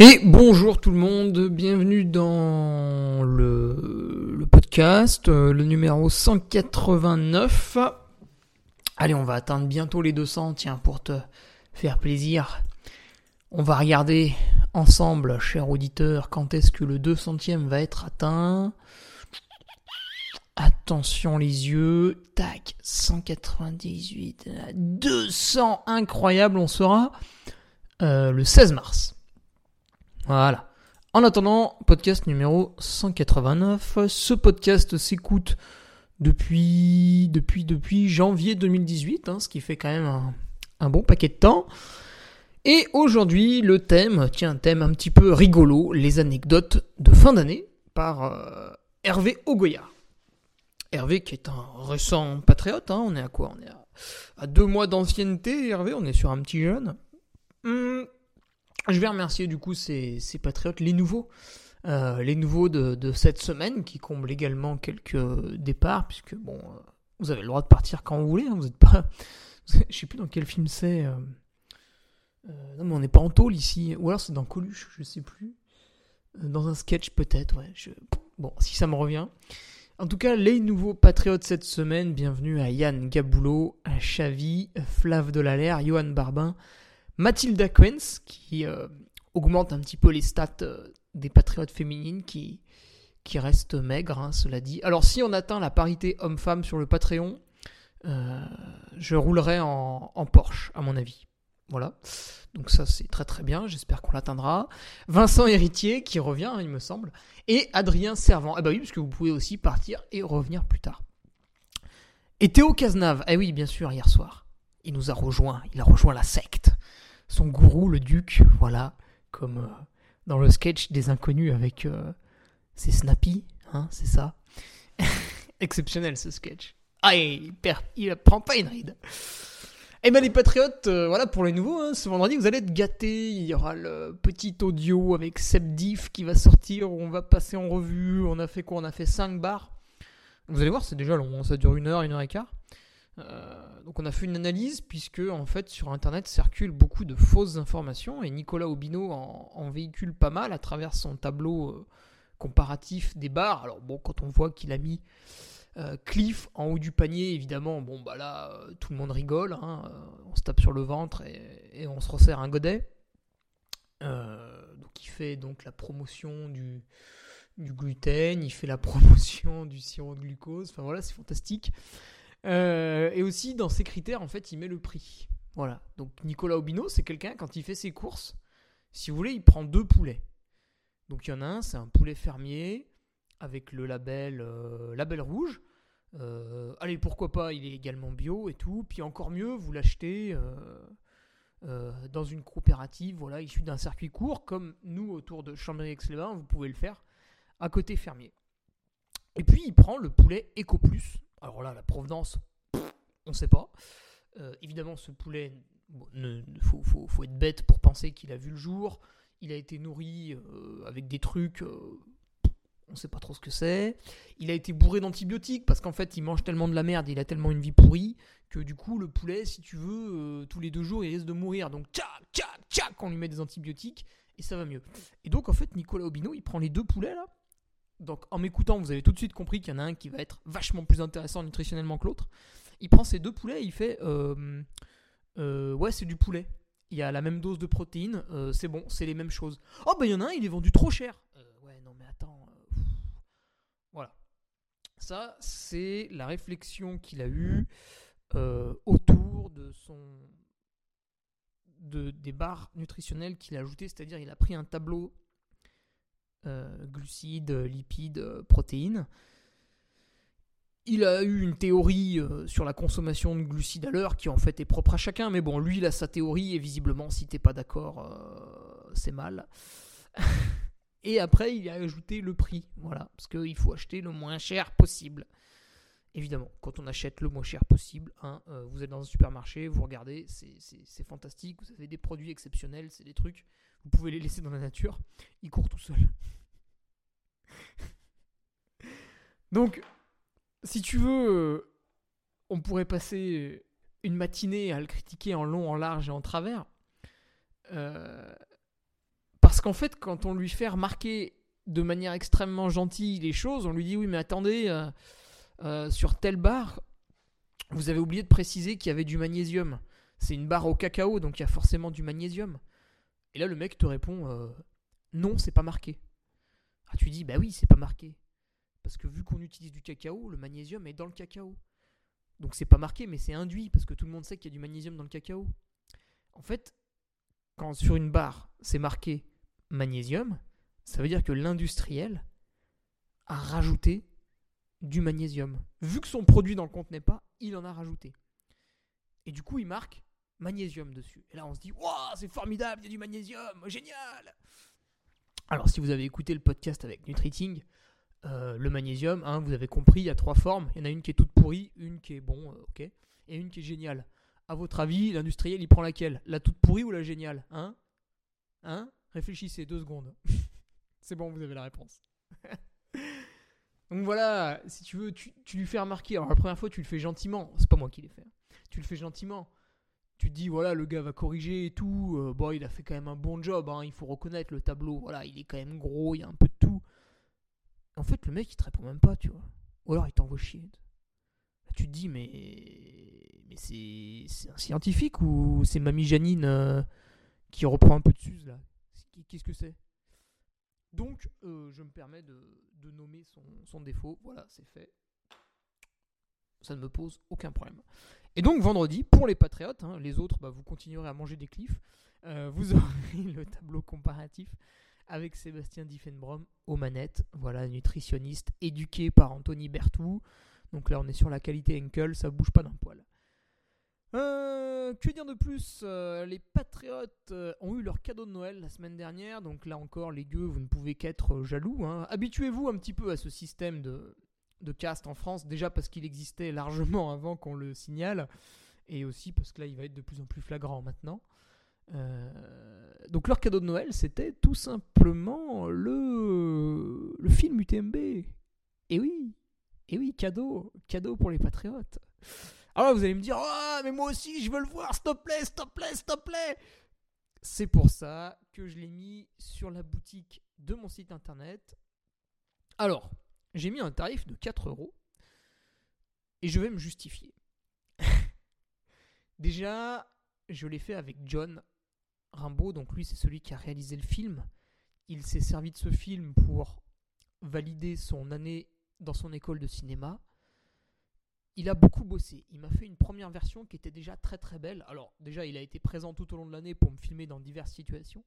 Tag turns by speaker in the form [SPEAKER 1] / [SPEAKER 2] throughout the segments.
[SPEAKER 1] Et bonjour tout le monde, bienvenue dans le, podcast, euh, le numéro 189. Allez, on va atteindre bientôt les 200, tiens, pour te faire plaisir. On va regarder ensemble, cher auditeur, quand est-ce que le 200e va être atteint. Attention les yeux, tac, 198, 200, incroyable, on sera euh, le 16 mars. Voilà. En attendant, podcast numéro 189. Ce podcast s'écoute depuis, depuis, depuis janvier 2018, hein, ce qui fait quand même un, bon paquet de temps. Et aujourd'hui, le thème, tiens, un thème un petit peu rigolo, les anecdotes de fin d'année par euh, Hervé Ogoya. Hervé qui est un récent patriote, hein, on est à quoi? On est à, à deux mois d'ancienneté, Hervé, on est sur un petit jeune? Hum, je vais remercier du coup ces, patriotes, les nouveaux, euh, les nouveaux de, cette semaine qui comblent également quelques départs, puisque bon, euh, vous avez le droit de partir quand vous voulez, hein, vous êtes pas. Je sais plus dans quel film c'est. Euh, non, mais on n'est pas en tôle ici, ou alors c'est dans Coluche, je sais plus. Dans un sketch peut-être, ouais. Bon, si ça me revient. En tout cas, les nouveaux patriotes cette semaine, bienvenue à Yann Gaboulot, à Chavi, Flav Delaler, Johan Barbin, Mathilda Quens, qui euh, augmente un petit peu les stats euh, des patriotes féminines qui, qui restent maigres, hein, cela dit. Alors si on atteint la parité homme-femme sur le Patreon, euh, je roulerai en, Porsche, à mon avis. Voilà. Donc ça c'est très très bien, j'espère qu'on l'atteindra. Vincent Héritier qui revient, il me semble. Et Adrien Servant. Eh ben oui, parce que vous pouvez aussi partir et revenir plus tard. Et Théo Cazenave, eh oui, bien sûr, hier soir. Il nous a rejoint, il a rejoint la secte son gourou, le duc, voilà, comme euh, dans le sketch des inconnus avec euh, c'est Snappy, hein, c'est ça. Exceptionnel ce sketch. Ah, il, il prend pas une ride. Eh ben les patriotes, euh, voilà pour les nouveaux, hein, ce vendredi vous allez être gâtés, il y aura le petit audio avec Seb Diff qui va sortir, on va passer en revue, on a fait quoi? On a fait 5 bars. Vous allez voir c'est déjà long, hein, ça dure une heure, une heure et quart. Euh, donc on a fait une analyse puisque en fait sur internet circulent beaucoup de fausses informations et Nicolas Obino en, véhicule pas mal à travers son tableau euh, comparatif des bars. Alors bon quand on voit qu'il a mis euh, Cliff en haut du panier évidemment bon bah là tout le monde rigole, hein, on se tape sur le ventre et, on se resserre un godet. donc il fait donc la promotion du gluten, il fait la promotion du sirop de glucose, enfin voilà c'est fantastique. Euh, et aussi, dans ses critères, en fait, il met le prix. Voilà. Donc, Nicolas Obino, c'est quelqu'un, quand il fait ses courses, si vous voulez, il prend deux poulets. Donc, il y en a un, c'est un poulet fermier avec le label, euh, label rouge. Euh, allez, pourquoi pas, il est également bio et tout. Puis encore mieux, vous l'achetez dans une coopérative, voilà, issue d'un circuit court, comme nous autour de Chambéry-Aix-les-Bains, vous pouvez le faire à côté fermier. Et puis il prend le poulet Eco Plus, alors là, la provenance, on ne sait pas. Euh, évidemment, ce poulet, il faut, être bête pour penser qu'il a vu le jour. Il a été nourri euh, avec des trucs euh, on sait pas trop ce que c'est. Il a été bourré d'antibiotiques parce qu'en fait, il mange tellement de la merde, il a tellement une vie pourrie que du coup, le poulet, si tu veux, tous les deux jours, il risque de mourir. Donc, tchac, tchac, tchac, on lui met des antibiotiques et ça va mieux. Et donc, en fait, Nicolas Obino, il prend les deux poulets là. Donc, en m'écoutant, vous avez tout de suite compris qu'il y en a un qui va être vachement plus intéressant nutritionnellement que l'autre. Il prend ces deux poulets et il fait euh, euh, Ouais, c'est du poulet. Il y a la même dose de protéines, euh, c'est bon, c'est les mêmes choses. Oh, bah, il y en a un, il est vendu trop cher. ouais, non, mais attends. Voilà. Ça, c'est la réflexion qu'il a eue autour de son de, des barres nutritionnelles qu'il a ajoutées, c'est-à-dire il a pris un tableau euh, glucides, lipides, protéines. Il a eu une théorie euh, sur la consommation de glucides à l'heure qui en fait est propre à chacun, mais bon, lui il a sa théorie et visiblement si t'es pas d'accord, euh, c'est mal. et après il a ajouté le prix, voilà, parce qu'il faut acheter le moins cher possible. Évidemment, quand on achète le moins cher possible, hein, vous êtes dans un supermarché, vous regardez, c'est fantastique, vous avez des produits exceptionnels, c'est des trucs, vous pouvez les laisser dans la nature, ils courent tout seuls. Donc, si tu veux, euh, on pourrait passer une matinée à le critiquer en long, en large et en travers. Euh, parce qu'en fait, quand on lui fait remarquer de manière extrêmement gentille les choses, on lui dit oui, mais attendez, euh, sur telle barre, vous avez oublié de préciser qu'il y avait du magnésium. C'est une barre au cacao, donc il y a forcément du magnésium. Et là, le mec te répond non, c'est pas marqué. Ah, tu dis, bah oui, c'est pas marqué. Parce que vu qu'on utilise du cacao, le magnésium est dans le cacao. Donc c'est pas marqué, mais c'est induit, parce que tout le monde sait qu'il y a du magnésium dans le cacao. En fait, quand sur une barre c'est marqué magnésium, ça veut dire que l'industriel a rajouté du magnésium. Vu que son produit n'en contenait pas, il en a rajouté. Et du coup, il marque magnésium dessus. Et là, on se dit, waouh, c'est formidable, il y a du magnésium, génial alors, si vous avez écouté le podcast avec Nutriting, euh, le magnésium, hein, vous avez compris, il y a trois formes. Il y en a une qui est toute pourrie, une qui est bon, euh, ok, et une qui est géniale. À votre avis, l'industriel, il prend laquelle? La toute pourrie ou la géniale? Hein? Hein? Réfléchissez deux secondes. C'est bon, vous avez la réponse. Donc voilà, si tu veux, tu, tu, lui fais remarquer. Alors la première fois, tu le fais gentiment. C'est pas moi qui l'ai fait. Tu le fais gentiment tu te dis voilà le gars va corriger et tout euh, il a fait quand même un bon job hein, il faut reconnaître le tableau voilà il est quand même gros il y a un peu de tout. En fait le mec il te répond même pas tu vois. Ou alors il t'envoie chier. Tu te dis mais mais c'est un scientifique ou c'est mamie Janine euh, qui reprend un peu de suze là? Qu'est-ce que c'est? Donc euh, je me permets de, nommer son défaut. Voilà c'est fait ça ne me pose aucun problème. Et donc vendredi, pour les Patriotes, hein, les autres, bah, vous continuerez à manger des cliffs, euh, vous aurez le tableau comparatif avec Sébastien Diffenbrom aux manettes, voilà, nutritionniste éduqué par Anthony Bertou. Donc là, on est sur la qualité Henkel, ça bouge pas d'un poil. Euh, que dire de plus euh, Les Patriotes ont eu leur cadeau de Noël la semaine dernière, donc là encore, les gueux, vous ne pouvez qu'être jaloux. Hein. Habituez-vous un petit peu à ce système de, de cast en France, déjà parce qu'il existait largement avant qu'on le signale, et aussi parce que là il va être de plus en plus flagrant maintenant. Euh, donc leur cadeau de Noël, c'était tout simplement le, le film UTMB. Et oui, et oui, cadeau, cadeau pour les patriotes. Alors vous allez me dire, oh, mais moi aussi je veux le voir, s'il te plaît, s'il te plaît, s'il te plaît. C'est pour ça que je l'ai mis sur la boutique de mon site internet. Alors, j'ai mis un tarif de 4 euros et je vais me justifier. Déjà, je l'ai fait avec John Rimbaud, donc lui c'est celui qui a réalisé le film. Il s'est servi de ce film pour valider son année dans son école de cinéma. Il a beaucoup bossé. Il m'a fait une première version qui était déjà très très belle. Alors déjà, il a été présent tout au long de l'année pour me filmer dans diverses situations.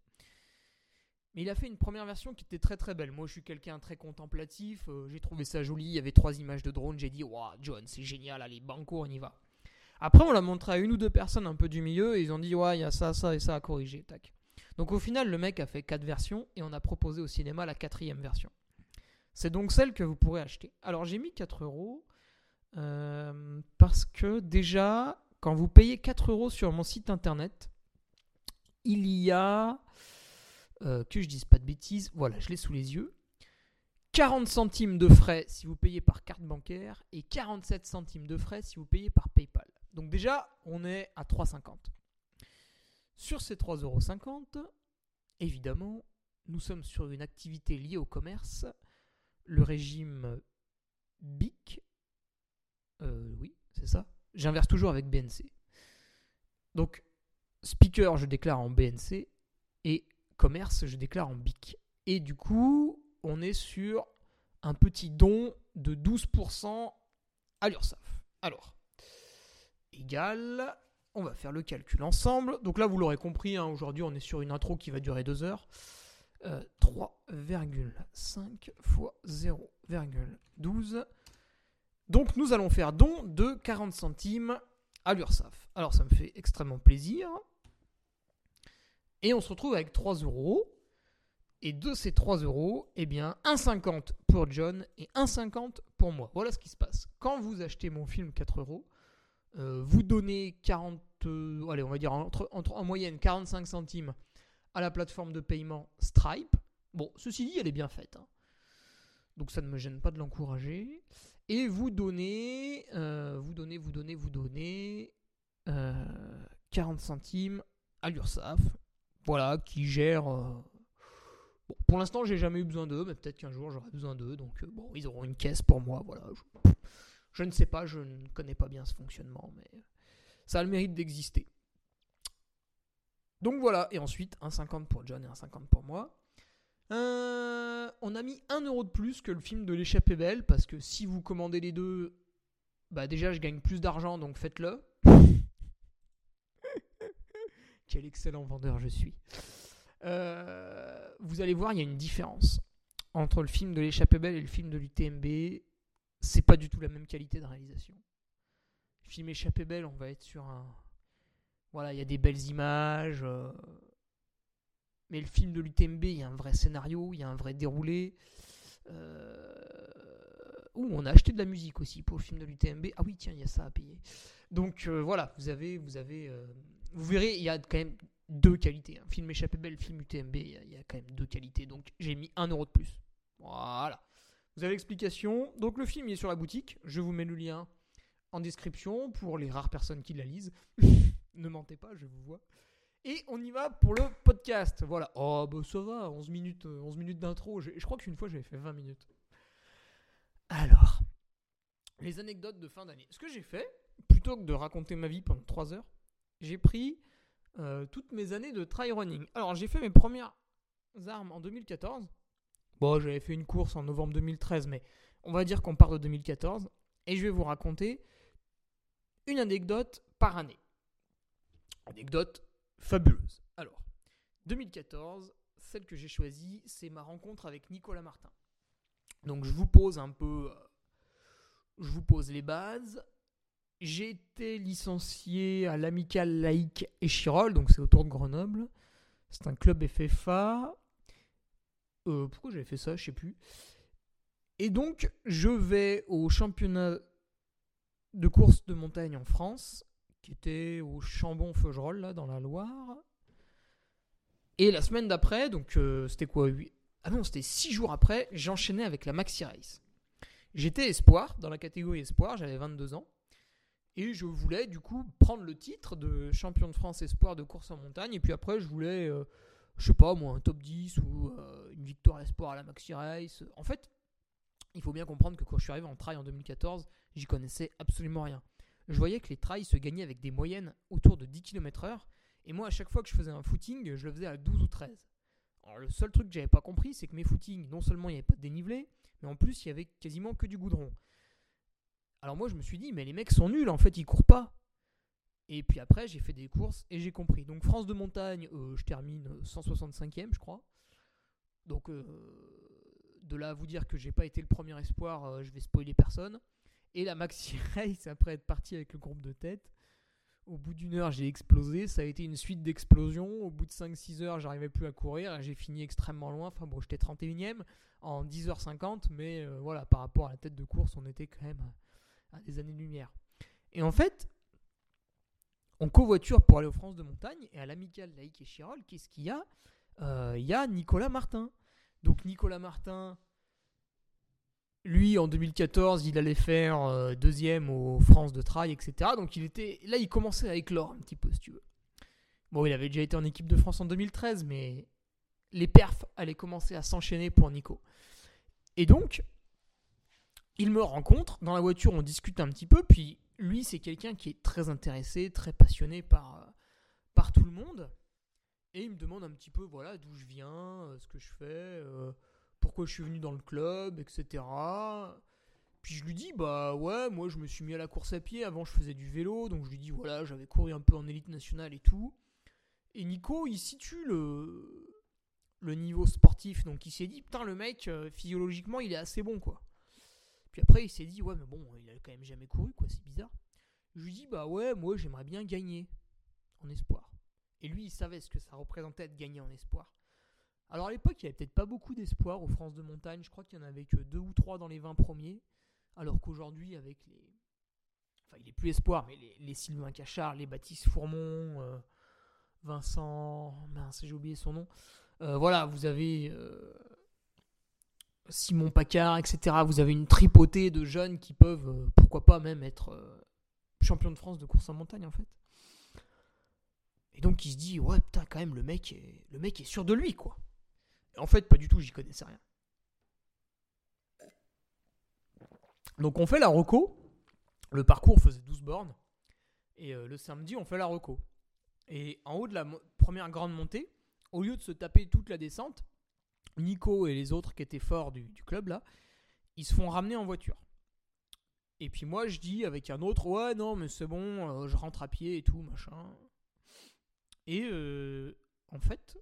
[SPEAKER 1] Mais il a fait une première version qui était très très belle. Moi, je suis quelqu'un très contemplatif. Euh, j'ai trouvé ça joli. Il y avait trois images de drone. J'ai dit, waouh, John, c'est génial. Allez, banco, on y va. Après, on l'a montré à une ou deux personnes un peu du milieu. Et ils ont dit, ouais, il y a ça, ça et ça à corriger. Tac. Donc au final, le mec a fait quatre versions et on a proposé au cinéma la quatrième version. C'est donc celle que vous pourrez acheter. Alors j'ai mis 4 euros euh, parce que déjà, quand vous payez 4 euros sur mon site internet, il y a euh, que je dise pas de bêtises, voilà, je l'ai sous les yeux. 40 centimes de frais si vous payez par carte bancaire et 47 centimes de frais si vous payez par PayPal. Donc déjà, on est à 3,50. Sur ces 3,50€, évidemment, nous sommes sur une activité liée au commerce, le régime BIC. Euh, oui, c'est ça. J'inverse toujours avec BNC. Donc, speaker, je déclare en BNC et commerce, je déclare en BIC. Et du coup, on est sur un petit don de 12% à l'URSSAF. Alors, égal, on va faire le calcul ensemble. Donc là, vous l'aurez compris, hein, aujourd'hui, on est sur une intro qui va durer 2 heures. 3,5 fois 0,12. Donc nous allons faire don de 40 centimes à l'URSSAF. Alors ça me fait extrêmement plaisir. Et on se retrouve avec 3 euros. Et de ces 3 euros, eh bien 1,50 pour John et 1,50 pour moi. Voilà ce qui se passe. Quand vous achetez mon film 4 euros, euh, vous donnez 40, euh, allez on va dire entre, en moyenne 45 centimes à la plateforme de paiement Stripe. Bon, ceci dit, elle est bien faite. Hein. Donc ça ne me gêne pas de l'encourager. Et vous donnez, euh, vous donnez, vous donnez, vous donnez 40 centimes à l'URSSAF. Voilà, qui gère pour l'instant, j'ai jamais eu besoin d'eux, mais peut-être qu'un jour j'aurai besoin d'eux. Donc, euh, bon, ils auront une caisse pour moi. Voilà. Je, ne sais pas, je ne connais pas bien ce fonctionnement, mais ça a le mérite d'exister. Donc voilà, et ensuite, 1,50 pour John et 1,50 pour moi. Euh, on a mis 1 euro de plus que le film de l'échappée belle, parce que si vous commandez les deux, bah déjà je gagne plus d'argent, donc faites-le. Quel excellent vendeur je suis. Euh, vous allez voir, il y a une différence entre le film de l'échappée belle et le film de l'UTMB. C'est pas du tout la même qualité de réalisation. Le film échappée belle, on va être sur un. Voilà, il y a des belles images. Euh, mais le film de l'UTMB, il y a un vrai scénario, il y a un vrai déroulé. Euh... Ouh, on a acheté de la musique aussi pour le film de l'UTMB. Ah oui, tiens, il y a ça à payer. Donc euh, voilà, vous avez, vous verrez, il y a quand même deux qualités. Un film échappé belle, film UTMB, il y, a quand même deux qualités. Donc j'ai mis un euro de plus. Voilà. Vous avez l'explication. Donc le film est sur la boutique. Je vous mets le lien en description pour les rares personnes qui la lisent. ne mentez pas, je vous vois. Et on y va pour le podcast. Voilà. Oh, bah ça va, 11 minutes, 11 minutes d'intro. Je, je crois qu'une fois j'avais fait 20 minutes. Alors, les anecdotes de fin d'année. Ce que j'ai fait, plutôt que de raconter ma vie pendant 3 heures, j'ai pris euh, toutes mes années de try running. Alors j'ai fait mes premières armes en 2014. Bon, j'avais fait une course en novembre 2013, mais on va dire qu'on part de 2014. Et je vais vous raconter une anecdote par année. Anecdote fabuleuse. Alors, 2014, celle que j'ai choisie, c'est ma rencontre avec Nicolas Martin. Donc je vous pose un peu... Euh, je vous pose les bases. J'ai été licencié à l'Amicale Laïque Échirol, donc c'est autour de Grenoble. C'est un club FFA. Euh, pourquoi j'avais fait ça Je sais plus. Et donc, je vais au championnat de course de montagne en France, qui était au Chambon-Feugerolles, là, dans la Loire. Et la semaine d'après, donc euh, c'était quoi Ah non, c'était six jours après, j'enchaînais avec la Maxi Race. J'étais espoir, dans la catégorie espoir, j'avais 22 ans. Et je voulais du coup prendre le titre de champion de France espoir de course en montagne. Et puis après, je voulais, euh, je sais pas moi, un top 10 ou euh, une victoire espoir à la Maxi Race. En fait, il faut bien comprendre que quand je suis arrivé en trail en 2014, j'y connaissais absolument rien. Je voyais que les trails se gagnaient avec des moyennes autour de 10 km/h. Et moi, à chaque fois que je faisais un footing, je le faisais à 12 ou 13. Alors, le seul truc que j'avais pas compris, c'est que mes footings, non seulement il n'y avait pas de dénivelé, mais en plus, il y avait quasiment que du goudron. Alors moi je me suis dit, mais les mecs sont nuls, en fait ils courent pas. Et puis après j'ai fait des courses et j'ai compris. Donc France de montagne, euh, je termine 165e je crois. Donc euh, de là à vous dire que j'ai pas été le premier espoir, euh, je vais spoiler personne. Et la maxi race après être parti avec le groupe de tête. Au bout d'une heure, j'ai explosé. Ça a été une suite d'explosions. Au bout de 5-6 heures, j'arrivais plus à courir. J'ai fini extrêmement loin. Enfin bon, j'étais 31ème en 10h50. Mais voilà, par rapport à la tête de course, on était quand même à des années-lumière. Et en fait, on covoiture pour aller aux France de montagne et à l'amicale laïque et Chirol, qu'est-ce qu'il y a? Euh, Il y a Nicolas Martin. Donc Nicolas Martin, lui, en 2014, il allait faire euh, deuxième aux France de Trail, etc. Donc il était, là, il commençait à éclore un petit peu, si tu veux. Bon, il avait déjà été en équipe de France en 2013, mais les perfs allaient commencer à s'enchaîner pour Nico. Et donc, il me rencontre, dans la voiture, on discute un petit peu, puis lui, c'est quelqu'un qui est très intéressé, très passionné par, euh, par tout le monde. Et il me demande un petit peu, voilà, d'où je viens, euh, ce que je fais. euh, pourquoi je suis venu dans le club, etc. Puis je lui dis, bah ouais, moi je me suis mis à la course à pied, avant je faisais du vélo, donc je lui dis, voilà, j'avais couru un peu en élite nationale et tout. Et Nico, il situe le, le niveau sportif, donc il s'est dit, putain, le mec, physiologiquement, il est assez bon, quoi. Puis après, il s'est dit, ouais, mais bon, il a quand même jamais couru, quoi, c'est bizarre. Je lui dis, bah ouais, moi j'aimerais bien gagner en espoir. Et lui, il savait ce que ça représentait de gagner en espoir. Alors à l'époque, il n'y avait peut-être pas beaucoup d'espoir aux France de montagne. Je crois qu'il y en avait que deux ou trois dans les 20 premiers. Alors qu'aujourd'hui, avec les. Enfin, il est plus espoir, mais les, les Sylvain Cachard, les Baptiste Fourmont, euh, Vincent. Mince, j'ai oublié son nom. Euh, voilà, vous avez. euh, Simon Pacard, etc. Vous avez une tripotée de jeunes qui peuvent, euh, pourquoi pas même être euh, champions de France de course en montagne en fait. Et donc il se dit ouais putain quand même le mec est, le mec est sûr de lui quoi. En fait pas du tout j'y connaissais rien. Donc on fait la reco. Le parcours faisait 12 bornes. Et euh, le samedi on fait la reco. Et en haut de la première grande montée, au lieu de se taper toute la descente, Nico et les autres qui étaient forts du, club là, ils se font ramener en voiture. Et puis moi je dis avec un autre ouais non mais c'est bon, euh, je rentre à pied et tout machin. Et euh, en fait,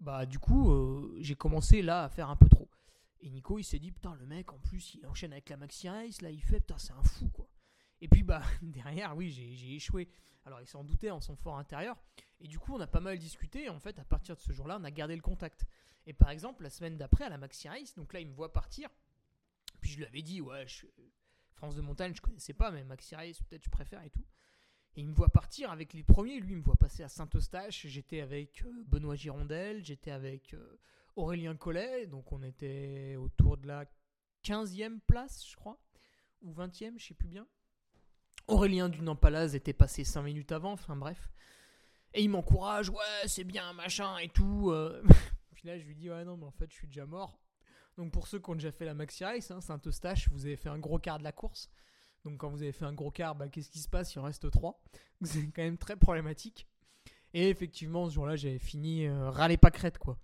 [SPEAKER 1] bah du coup, euh, j'ai commencé là à faire un peu trop. Et Nico, il s'est dit, putain, le mec, en plus, il enchaîne avec la Maxi Race, là, il fait, putain, c'est un fou, quoi. Et puis, bah, derrière, oui, j'ai échoué. Alors, il s'en doutait en son fort intérieur. Et du coup, on a pas mal discuté. Et en fait, à partir de ce jour-là, on a gardé le contact. Et par exemple, la semaine d'après, à la Maxi Race, donc là, il me voit partir. Puis je lui avais dit, ouais, France de montagne, je connaissais pas, mais Maxi Race, peut-être je préfère et tout. Et il me voit partir avec les premiers. Lui, il me voit passer à Saint-Eustache. J'étais avec euh, Benoît Girondel. J'étais avec euh, Aurélien Collet. Donc, on était autour de la 15e place, je crois. Ou 20e, je sais plus bien. Aurélien Dunampalaz était passé 5 minutes avant. Enfin, bref. Et il m'encourage. Ouais, c'est bien, machin et tout. euh. Puis là, je lui dis, ouais, non, mais en fait, je suis déjà mort. Donc, pour ceux qui ont déjà fait la Maxi Race, hein, Saint-Eustache, vous avez fait un gros quart de la course. Donc quand vous avez fait un gros quart, bah, qu'est-ce qui se passe? Il en reste 3. C'est quand même très problématique. Et effectivement, ce jour-là, j'avais fini euh, râler pas crête, quoi.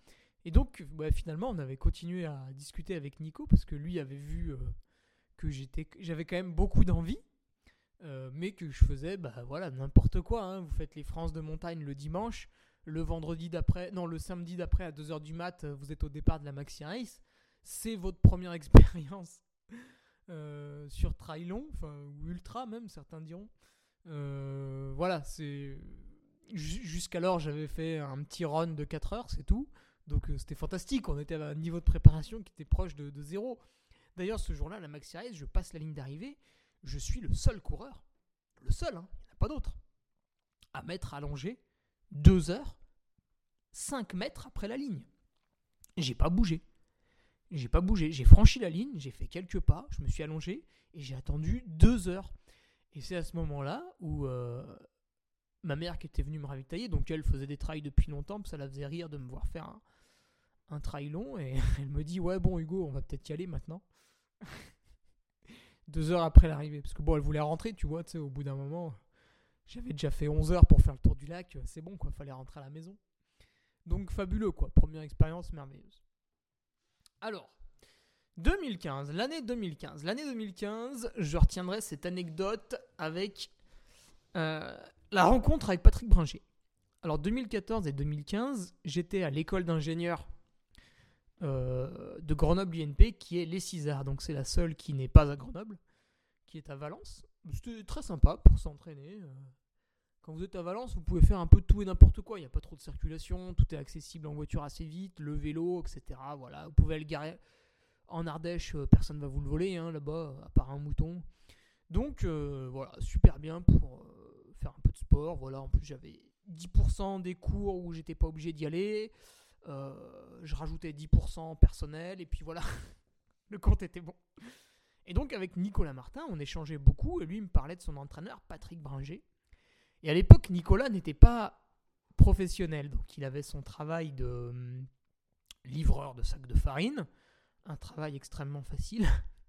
[SPEAKER 1] Et donc, bah, finalement, on avait continué à discuter avec Nico parce que lui avait vu euh, que j'étais, j'avais quand même beaucoup d'envie, euh, mais que je faisais, bah voilà, n'importe quoi. hein. Vous faites les France de montagne le dimanche, le vendredi d'après, non, le samedi d'après à 2h du mat, euh, vous êtes au départ de la Maxi Race. C'est votre première expérience euh, sur trail long, enfin, ou ultra même, certains diront. Voilà, c'est. ju- Jusqu'alors, j'avais fait un petit run de 4 heures, c'est tout. Donc c'était fantastique, on était à un niveau de préparation qui était proche de, de zéro. D'ailleurs, ce jour-là, la Maxi Race, je passe la ligne d'arrivée, je suis le seul coureur, le seul, hein, il n'y en a pas d'autre, à m'être allongé 2 heures, 5 mètres après la ligne. J'ai pas bougé. J'ai pas bougé. J'ai franchi la ligne, j'ai fait quelques pas, je me suis allongé et j'ai attendu deux heures. Et c'est à ce moment-là où euh, ma mère qui était venue me ravitailler, donc elle faisait des trails depuis longtemps, ça la faisait rire de me voir faire un trail long, et elle me dit Ouais, bon, Hugo, on va peut-être y aller maintenant. Deux heures après l'arrivée, parce que bon, elle voulait rentrer, tu vois, tu sais, au bout d'un moment, j'avais déjà fait 11 heures pour faire le tour du lac, c'est bon, quoi, fallait rentrer à la maison. Donc fabuleux, quoi, première expérience merveilleuse. Alors, 2015, l'année 2015. L'année 2015, je retiendrai cette anecdote avec euh, la rencontre avec Patrick Bringer. Alors, 2014 et 2015, j'étais à l'école d'ingénieurs euh, de Grenoble INP, qui est les Cisards. Donc, c'est la seule qui n'est pas à Grenoble, qui est à Valence. C'était très sympa pour s'entraîner. euh. Quand vous êtes à Valence, vous pouvez faire un peu tout et n'importe quoi. Il n'y a pas trop de circulation, tout est accessible en voiture assez vite, le vélo, etc. Voilà, vous pouvez le garer en Ardèche, euh, personne ne va vous le voler hein, là-bas, à part un mouton. Donc voilà, super bien pour faire un peu de sport. Voilà, en plus j'avais 10% des cours où j'étais pas obligé d'y aller. Euh, je rajoutais 10% personnel et puis voilà. le compte était bon. Et donc avec Nicolas Martin, on échangeait beaucoup et lui me parlait de son entraîneur Patrick Bringer. Et à l'époque, Nicolas n'était pas professionnel, donc il avait son travail de hum, livreur de sacs de farine, un travail extrêmement facile,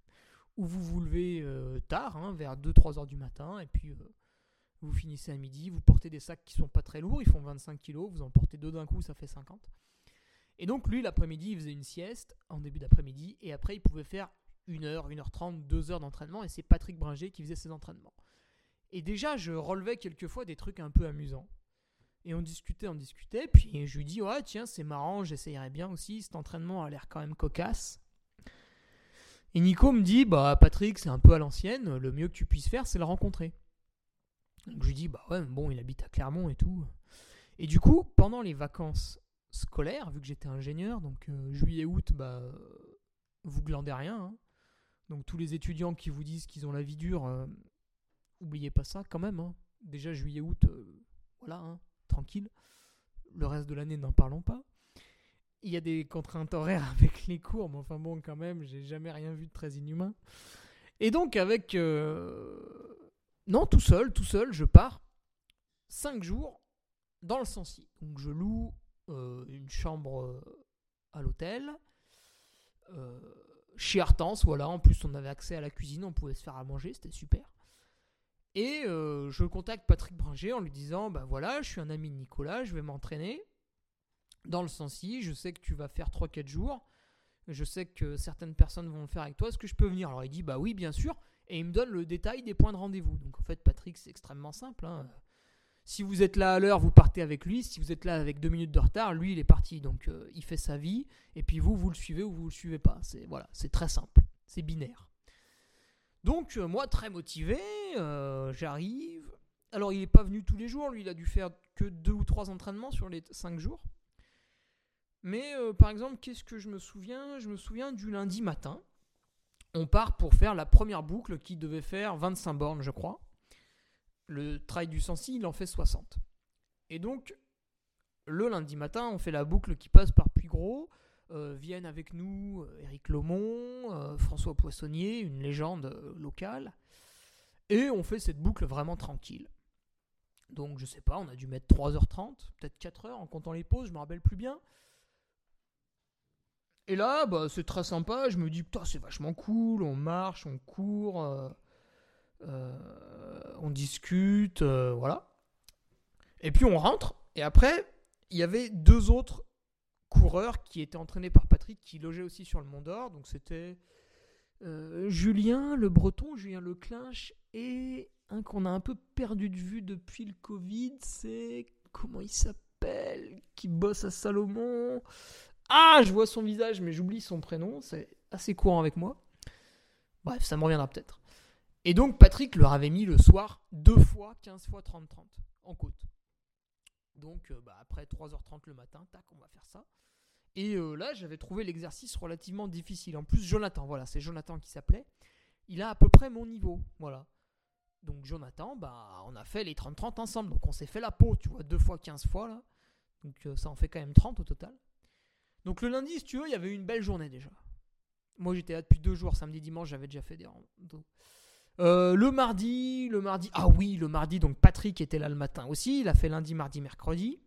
[SPEAKER 1] où vous vous levez euh, tard, hein, vers 2-3 heures du matin, et puis euh, vous finissez à midi, vous portez des sacs qui sont pas très lourds, ils font 25 kg, vous en portez deux d'un coup, ça fait 50. Et donc lui, l'après-midi, il faisait une sieste en début d'après-midi, et après il pouvait faire 1 heure, 1 heure 30, 2 heures d'entraînement, et c'est Patrick Bringer qui faisait ses entraînements. Et déjà, je relevais quelquefois des trucs un peu amusants. Et on discutait, on discutait, puis je lui dis, ouais, tiens, c'est marrant, j'essayerais bien aussi, cet entraînement a l'air quand même cocasse. Et Nico me dit, bah Patrick, c'est un peu à l'ancienne, le mieux que tu puisses faire, c'est le rencontrer. Donc je lui dis, bah ouais, bon, il habite à Clermont et tout. Et du coup, pendant les vacances scolaires, vu que j'étais ingénieur, donc euh, juillet-août, bah, vous glandez rien. hein. Donc tous les étudiants qui vous disent qu'ils ont la vie dure, euh, oubliez pas ça quand même. hein. Déjà juillet-août, euh, voilà, hein, tranquille. Le reste de l'année, n'en parlons pas. Il y a des contraintes horaires avec les cours, mais enfin bon, quand même, j'ai jamais rien vu de très inhumain. Et donc avec... euh, Non, tout seul, tout seul, je pars 5 jours dans le Sancy. Donc je loue euh, une chambre euh, à l'hôtel. euh, chez Artens, voilà. En plus, on avait accès à la cuisine, on pouvait se faire à manger, c'était super. Et euh, je contacte Patrick Bringer en lui disant Bah voilà, je suis un ami de Nicolas, je vais m'entraîner dans le Sancy. Je sais que tu vas faire 3-4 jours. Je sais que certaines personnes vont le faire avec toi. Est-ce que je peux venir? Alors il dit Bah oui, bien sûr. Et il me donne le détail des points de rendez-vous. Donc en fait, Patrick, c'est extrêmement simple. hein. Si vous êtes là à l'heure, vous partez avec lui. Si vous êtes là avec deux minutes de retard, lui, il est parti. Donc euh, il fait sa vie. Et puis vous, vous le suivez ou vous le suivez pas. C'est voilà, très simple. C'est binaire. Donc euh, moi, très motivé, euh, j'arrive. Alors il n'est pas venu tous les jours. Lui, il a dû faire que deux ou trois entraînements sur les cinq jours. Mais par exemple, qu'est-ce que je me souviens? Je me souviens du lundi matin. On part pour faire la première boucle qui devait faire 25 bornes, je crois. Le trail du Sancy, il en fait 60. Et donc, le lundi matin, on fait la boucle qui passe par Puygros. Euh, viennent avec nous euh, Éric Lomont, euh, François Poissonnier, une légende euh, locale. Et on fait cette boucle vraiment tranquille. Donc, je sais pas, on a dû mettre 3h30, peut-être 4h en comptant les pauses, je me rappelle plus bien. Et là, bah, c'est très sympa. Je me dis, putain, c'est vachement cool. On marche, on court, euh, euh, on discute, euh, voilà. Et puis on rentre. Et après, il y avait deux autres coureurs qui étaient entraînés par Patrick, qui logeaient aussi sur le Mont d'Or. Donc c'était euh, Julien Le Breton, Julien Leclinch et un qu'on a un peu perdu de vue depuis le Covid. C'est comment il s'appelle Qui bosse à Salomon ah, je vois son visage, mais j'oublie son prénom. C'est assez courant avec moi. Bref, ça me reviendra peut-être. Et donc, Patrick leur avait mis le soir deux fois 15 fois 30-30 en côte. Donc, euh, bah, après 3h30 le matin, tac, on va faire ça. Et euh, là, j'avais trouvé l'exercice relativement difficile. En plus, Jonathan, voilà, c'est Jonathan qui s'appelait. Il a à peu près mon niveau. Voilà. Donc, Jonathan, bah, on a fait les 30-30 ensemble. Donc, on s'est fait la peau, tu vois, deux fois 15 fois là. Donc, euh, ça en fait quand même 30 au total. Donc le lundi, si tu veux, il y avait une belle journée déjà. Moi, j'étais là depuis deux jours. Samedi, dimanche, j'avais déjà fait des randos. Euh, le mardi, le mardi, ah oui, le mardi, donc Patrick était là le matin aussi. Il a fait lundi, mardi, mercredi.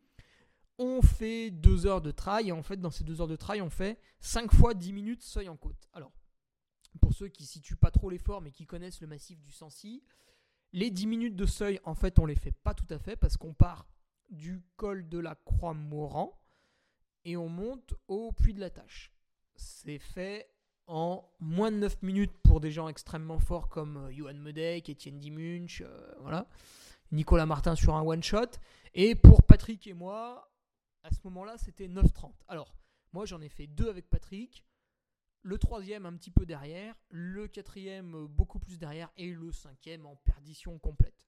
[SPEAKER 1] On fait deux heures de trail. Et en fait, dans ces deux heures de trail, on fait 5 fois 10 minutes seuil en côte. Alors, pour ceux qui situent pas trop l'effort, mais qui connaissent le massif du Sancy, les 10 minutes de seuil, en fait, on les fait pas tout à fait parce qu'on part du col de la Croix-Moran et on monte au puits de la Tâche. C'est fait en moins de 9 minutes pour des gens extrêmement forts comme euh, Johan Medek, Etienne Dimunch, euh, voilà. Nicolas Martin sur un one-shot. Et pour Patrick et moi, à ce moment-là, c'était 9,30. Alors, moi, j'en ai fait deux avec Patrick. Le troisième un petit peu derrière, le quatrième euh, beaucoup plus derrière et le cinquième en perdition complète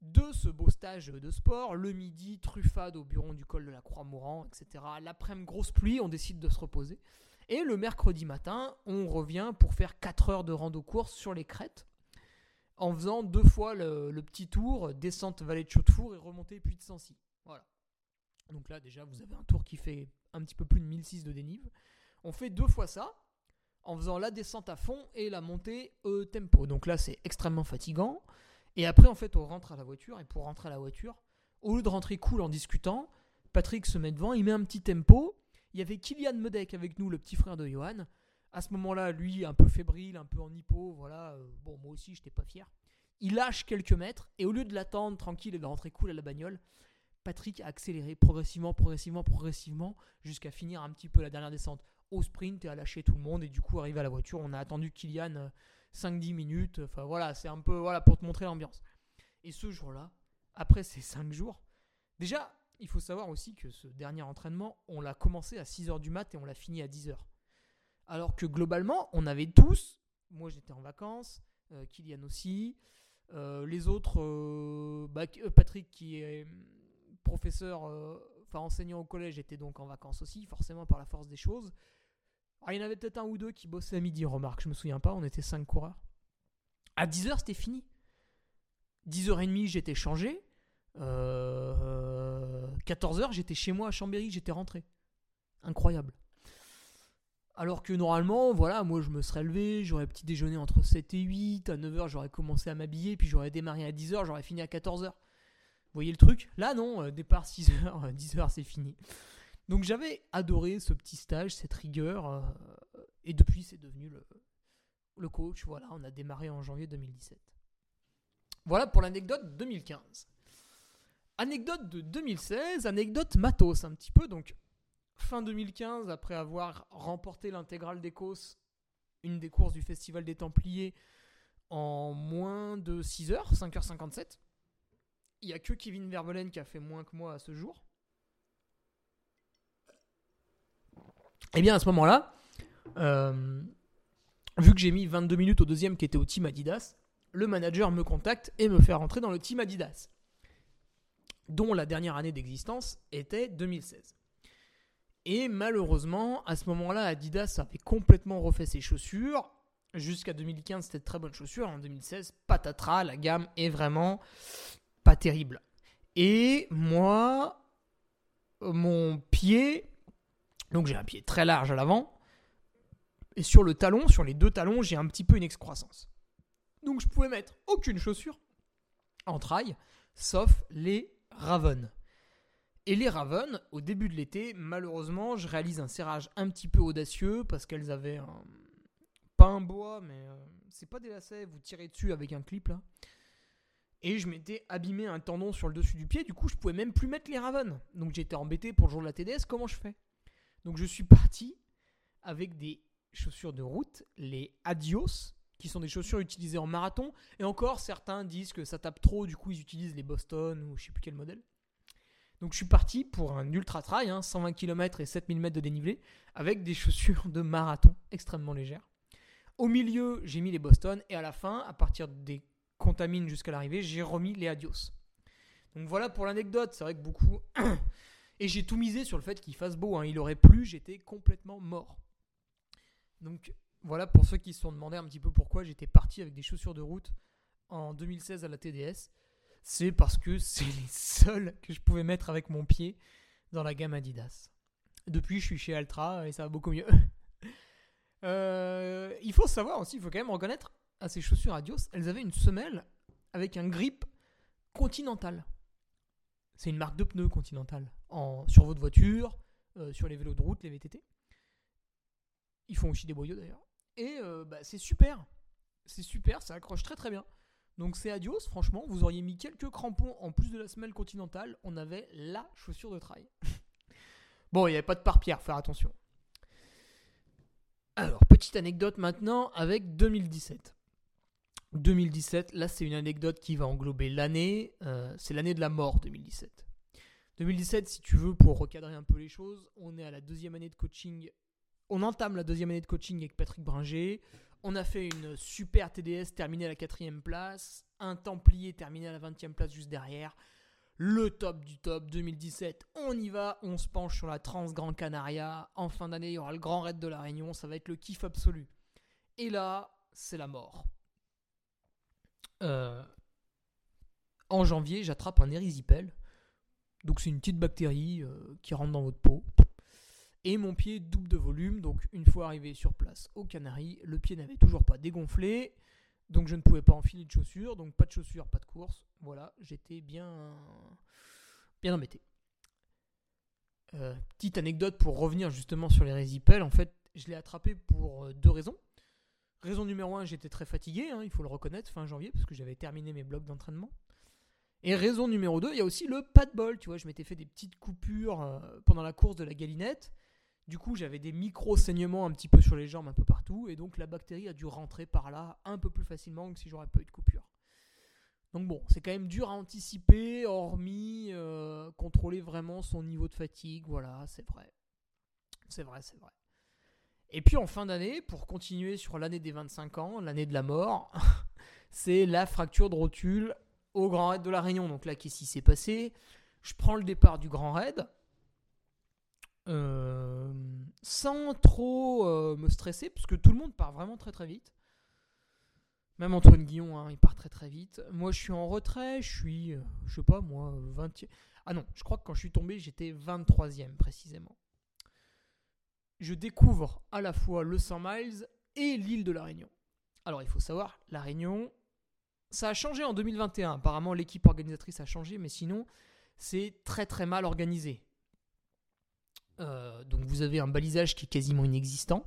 [SPEAKER 1] de ce beau stage de sport. Le midi, truffade au bureau du col de la Croix-Moran, etc. L'après-midi, grosse pluie, on décide de se reposer. Et le mercredi matin, on revient pour faire 4 heures de rando course sur les crêtes, en faisant deux fois le, petit tour, descente vallée de Chaudefour et remontée puits de Sancy. Voilà. Donc là, déjà, vous avez un tour qui fait un petit peu plus de 1006 de dénive. On fait deux fois ça. en faisant la descente à fond et la montée tempo. Donc là, c'est extrêmement fatigant. Et après, en fait, on rentre à la voiture. Et pour rentrer à la voiture, au lieu de rentrer cool en discutant, Patrick se met devant, il met un petit tempo. Il y avait Kylian Medek avec nous, le petit frère de Johan. À ce moment-là, lui, un peu fébrile, un peu en hypo, voilà. euh, bon, moi aussi, j'étais pas fier. Il lâche quelques mètres et au lieu de l'attendre tranquille et de rentrer cool à la bagnole, Patrick a accéléré progressivement, progressivement, progressivement jusqu'à finir un petit peu la dernière descente au sprint et à lâcher tout le monde. Et du coup, arrivé à la voiture, on a attendu Kylian euh, 5-10 minutes. Enfin voilà, c'est un peu voilà pour te montrer l'ambiance. Et ce jour-là, après ces 5 jours, déjà, il faut savoir aussi que ce dernier entraînement, on l'a commencé à 6h du mat et on l'a fini à 10h. Alors que globalement, on avait tous, moi j'étais en vacances, euh, Kylian aussi, euh, les autres, euh, bah, Patrick qui est professeur, enfin enseignant au collège, était donc en vacances aussi, forcément par la force des choses. Alors, il y en avait peut-être un ou deux qui bossaient à midi, remarque, je me souviens pas, on était 5 coureurs. À 10h, c'était fini. 10h30, j'étais changé. 14h, j'étais chez moi à Chambéry, j'étais rentré. Incroyable. Alors que normalement, voilà, moi je me serais levé, j'aurais petit déjeuner entre 7 et 8, à 9h j'aurais commencé à m'habiller, puis j'aurais démarré à 10h, j'aurais fini à 14h. Vous voyez le truc? Là non, euh, départ 6h, 10h c'est fini. Donc j'avais adoré ce petit stage, cette rigueur, euh, et depuis c'est devenu le, le coach. Voilà, on a démarré en janvier 2017. Voilà pour l'anecdote 2015. Anecdote de 2016, anecdote matos un petit peu. Donc fin 2015, après avoir remporté l'intégrale des courses, une des courses du Festival des Templiers en moins de 6 heures, 5h57. Il n'y a que Kevin Verbelen qui a fait moins que moi à ce jour. Et bien à ce moment-là, euh, vu que j'ai mis 22 minutes au deuxième qui était au team Adidas, le manager me contacte et me fait rentrer dans le team Adidas, dont la dernière année d'existence était 2016. Et malheureusement, à ce moment-là, Adidas avait complètement refait ses chaussures. Jusqu'à 2015, c'était de très bonnes chaussures. En 2016, patatras, la gamme est vraiment pas terrible. Et moi, mon pied, donc j'ai un pied très large à l'avant, et sur le talon, sur les deux talons, j'ai un petit peu une excroissance. Donc je pouvais mettre aucune chaussure en trail, sauf les Raven. Et les Raven, au début de l'été, malheureusement, je réalise un serrage un petit peu audacieux parce qu'elles avaient un. Pas un bois, mais euh, c'est pas des lacets, vous tirez dessus avec un clip là. Et je m'étais abîmé un tendon sur le dessus du pied, du coup je pouvais même plus mettre les Raven. Donc j'étais embêté pour le jour de la TDS, comment je fais? Donc je suis parti avec des chaussures de route, les Adios, qui sont des chaussures utilisées en marathon. Et encore, certains disent que ça tape trop, du coup ils utilisent les Boston ou je sais plus quel modèle. Donc je suis parti pour un ultra trail, hein, 120 km et 7000 mètres de dénivelé, avec des chaussures de marathon extrêmement légères. Au milieu, j'ai mis les Boston et à la fin, à partir des contamines jusqu'à l'arrivée, j'ai remis les Adios. Donc voilà pour l'anecdote, c'est vrai que beaucoup... et j'ai tout misé sur le fait qu'il fasse beau, hein. il aurait plu, j'étais complètement mort. Donc voilà pour ceux qui se sont demandé un petit peu pourquoi j'étais parti avec des chaussures de route en 2016 à la TDS c'est parce que c'est les seuls que je pouvais mettre avec mon pied dans la gamme Adidas. Depuis, je suis chez Altra et ça va beaucoup mieux. Euh, il faut savoir aussi, il faut quand même reconnaître à ces chaussures Adios, elles avaient une semelle avec un grip continental. C'est une marque de pneus continental en, sur votre voiture, euh, sur les vélos de route, les VTT. Ils font aussi des boyaux d'ailleurs. Et euh, bah, c'est super. C'est super, ça accroche très très bien. Donc c'est adios, franchement, vous auriez mis quelques crampons en plus de la semelle continentale, on avait la chaussure de trail. bon, il n'y avait pas de pare-pierre, faire attention. Alors, petite anecdote maintenant avec 2017. 2017, là c'est une anecdote qui va englober l'année, euh, c'est l'année de la mort 2017. 2017, si tu veux, pour recadrer un peu les choses, on est à la deuxième année de coaching, on entame la deuxième année de coaching avec Patrick Bringer, on a fait une super TDS terminée à la quatrième place, un Templier terminé à la 20e place juste derrière. Le top du top 2017, on y va, on se penche sur la Trans Grand Canaria. En fin d'année, il y aura le Grand Raid de la Réunion, ça va être le kiff absolu. Et là, c'est la mort. Euh, en janvier, j'attrape un érysipèle. Donc c'est une petite bactérie euh, qui rentre dans votre peau. Et mon pied double de volume, donc une fois arrivé sur place au Canary, le pied n'avait toujours pas dégonflé, donc je ne pouvais pas enfiler de chaussures, donc pas de chaussures, pas de course. Voilà, j'étais bien, bien embêté. Euh, petite anecdote pour revenir justement sur les résipels, en fait, je l'ai attrapé pour euh, deux raisons. Raison numéro un, j'étais très fatigué, hein, il faut le reconnaître, fin janvier, parce que j'avais terminé mes blocs d'entraînement. Et raison numéro 2, il y a aussi le pas de bol. Tu vois, je m'étais fait des petites coupures euh, pendant la course de la galinette. Du coup, j'avais des micro-saignements un petit peu sur les jambes, un peu partout. Et donc, la bactérie a dû rentrer par là un peu plus facilement que si j'aurais pas eu de coupure. Donc, bon, c'est quand même dur à anticiper, hormis euh, contrôler vraiment son niveau de fatigue. Voilà, c'est vrai. C'est vrai, c'est vrai. Et puis, en fin d'année, pour continuer sur l'année des 25 ans, l'année de la mort, c'est la fracture de rotule au Grand Raid de la Réunion. Donc là, qu'est-ce qui s'est passé? Je prends le départ du Grand Raid. Euh, sans trop euh, me stresser, parce que tout le monde part vraiment très très vite. Même Antoine Guillon, hein, il part très très vite. Moi, je suis en retrait, je suis, euh, je sais pas, moi, 20 Ah non, je crois que quand je suis tombé, j'étais 23e précisément. Je découvre à la fois le 100 miles et l'île de la Réunion. Alors, il faut savoir, la Réunion, ça a changé en 2021. Apparemment, l'équipe organisatrice a changé, mais sinon, c'est très très mal organisé. Euh, donc, vous avez un balisage qui est quasiment inexistant.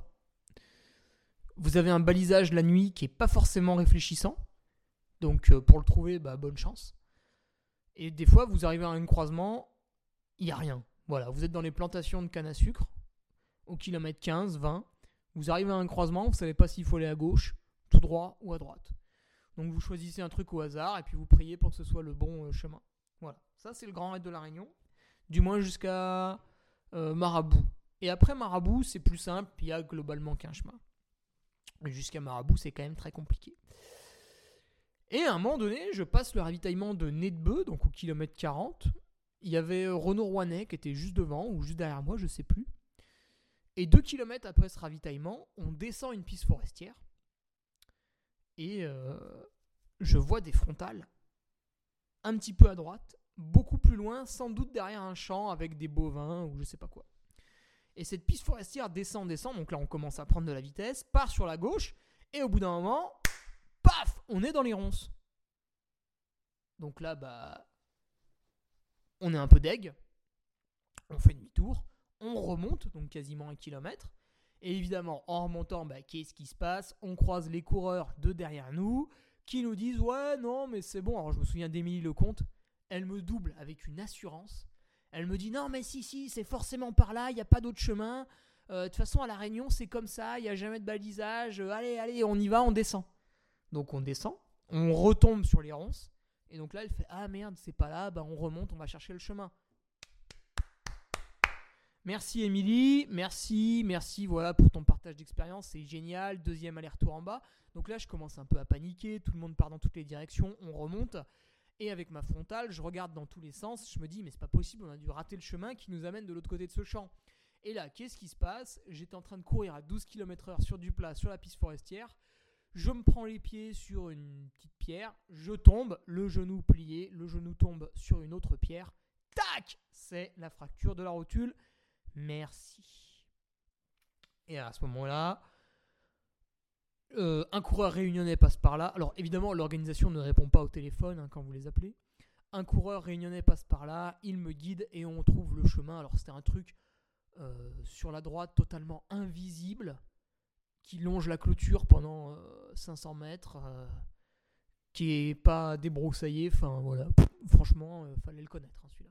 [SPEAKER 1] Vous avez un balisage la nuit qui est pas forcément réfléchissant. Donc, euh, pour le trouver, bah, bonne chance. Et des fois, vous arrivez à un croisement, il n'y a rien. Voilà, vous êtes dans les plantations de canne à sucre, au kilomètre 15, 20. Vous arrivez à un croisement, vous ne savez pas s'il faut aller à gauche, tout droit ou à droite. Donc vous choisissez un truc au hasard et puis vous priez pour que ce soit le bon euh, chemin. Voilà, ça c'est le grand raid de la Réunion, du moins jusqu'à euh, Marabout. Et après Marabout, c'est plus simple, il y a globalement qu'un chemin. Jusqu'à Marabout, c'est quand même très compliqué. Et à un moment donné, je passe le ravitaillement de Nedbeu, donc au kilomètre 40. Il y avait Renaud Rouanet qui était juste devant ou juste derrière moi, je sais plus. Et deux kilomètres après ce ravitaillement, on descend une piste forestière et euh, je vois des frontales un petit peu à droite, beaucoup plus loin, sans doute derrière un champ avec des bovins ou je sais pas quoi. Et cette piste forestière descend, descend, donc là on commence à prendre de la vitesse, part sur la gauche, et au bout d'un moment, paf, on est dans les ronces. Donc là, bah, on est un peu deg, on fait demi-tour, on remonte, donc quasiment un kilomètre, et évidemment, en remontant, bah, qu'est-ce qui se passe? On croise les coureurs de derrière nous qui nous disent Ouais, non, mais c'est bon. Alors, je me souviens d'Émilie Lecomte. Elle me double avec une assurance. Elle me dit Non, mais si, si, c'est forcément par là, il n'y a pas d'autre chemin. Euh, de toute façon, à La Réunion, c'est comme ça, il n'y a jamais de balisage. Euh, allez, allez, on y va, on descend. Donc, on descend, on retombe sur les ronces. Et donc là, elle fait Ah merde, c'est pas là, bah, on remonte, on va chercher le chemin. Merci Émilie, merci, merci voilà pour ton partage d'expérience, c'est génial. Deuxième aller-retour en bas. Donc là, je commence un peu à paniquer, tout le monde part dans toutes les directions, on remonte. Et avec ma frontale, je regarde dans tous les sens, je me dis mais c'est pas possible, on a dû rater le chemin qui nous amène de l'autre côté de ce champ. Et là, qu'est-ce qui se passe? J'étais en train de courir à 12 km/h sur du plat, sur la piste forestière. Je me prends les pieds sur une petite pierre, je tombe, le genou plié, le genou tombe sur une autre pierre. Tac C'est la fracture de la rotule merci. Et à ce moment-là, euh, un coureur réunionnais passe par là. Alors évidemment, l'organisation ne répond pas au téléphone hein, quand vous les appelez. Un coureur réunionnais passe par là, il me guide et on trouve le chemin. Alors c'était un truc euh, sur la droite totalement invisible qui longe la clôture pendant 500 euh, mètres, qui est pas débroussaillé. Enfin voilà, franchement, fallait le connaître hein, celui-là.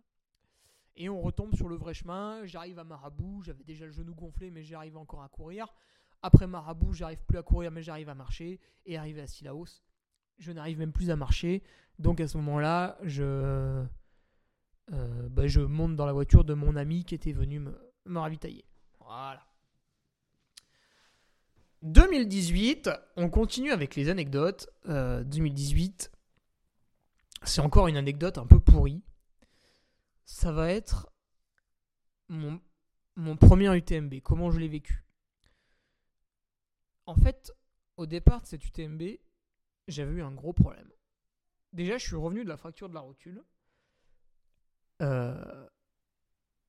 [SPEAKER 1] Et on retombe sur le vrai chemin. J'arrive à Marabout. J'avais déjà le genou gonflé, mais j'arrive encore à courir. Après Marabout, j'arrive plus à courir, mais j'arrive à marcher. Et arrivé à Silaos, je n'arrive même plus à marcher. Donc à ce moment-là, je, euh, bah, monte dans la voiture de mon ami qui était venu me, ravitailler. Voilà. 2018, on continue avec les anecdotes. 2018, euh, c'est encore une anecdote un peu pourrie ça va être mon premier UTMB, comment je l'ai vécu? En fait, au départ de cette UTMB, j'avais eu un gros problème. Déjà, je suis revenu de la fracture de la rotule. Euh,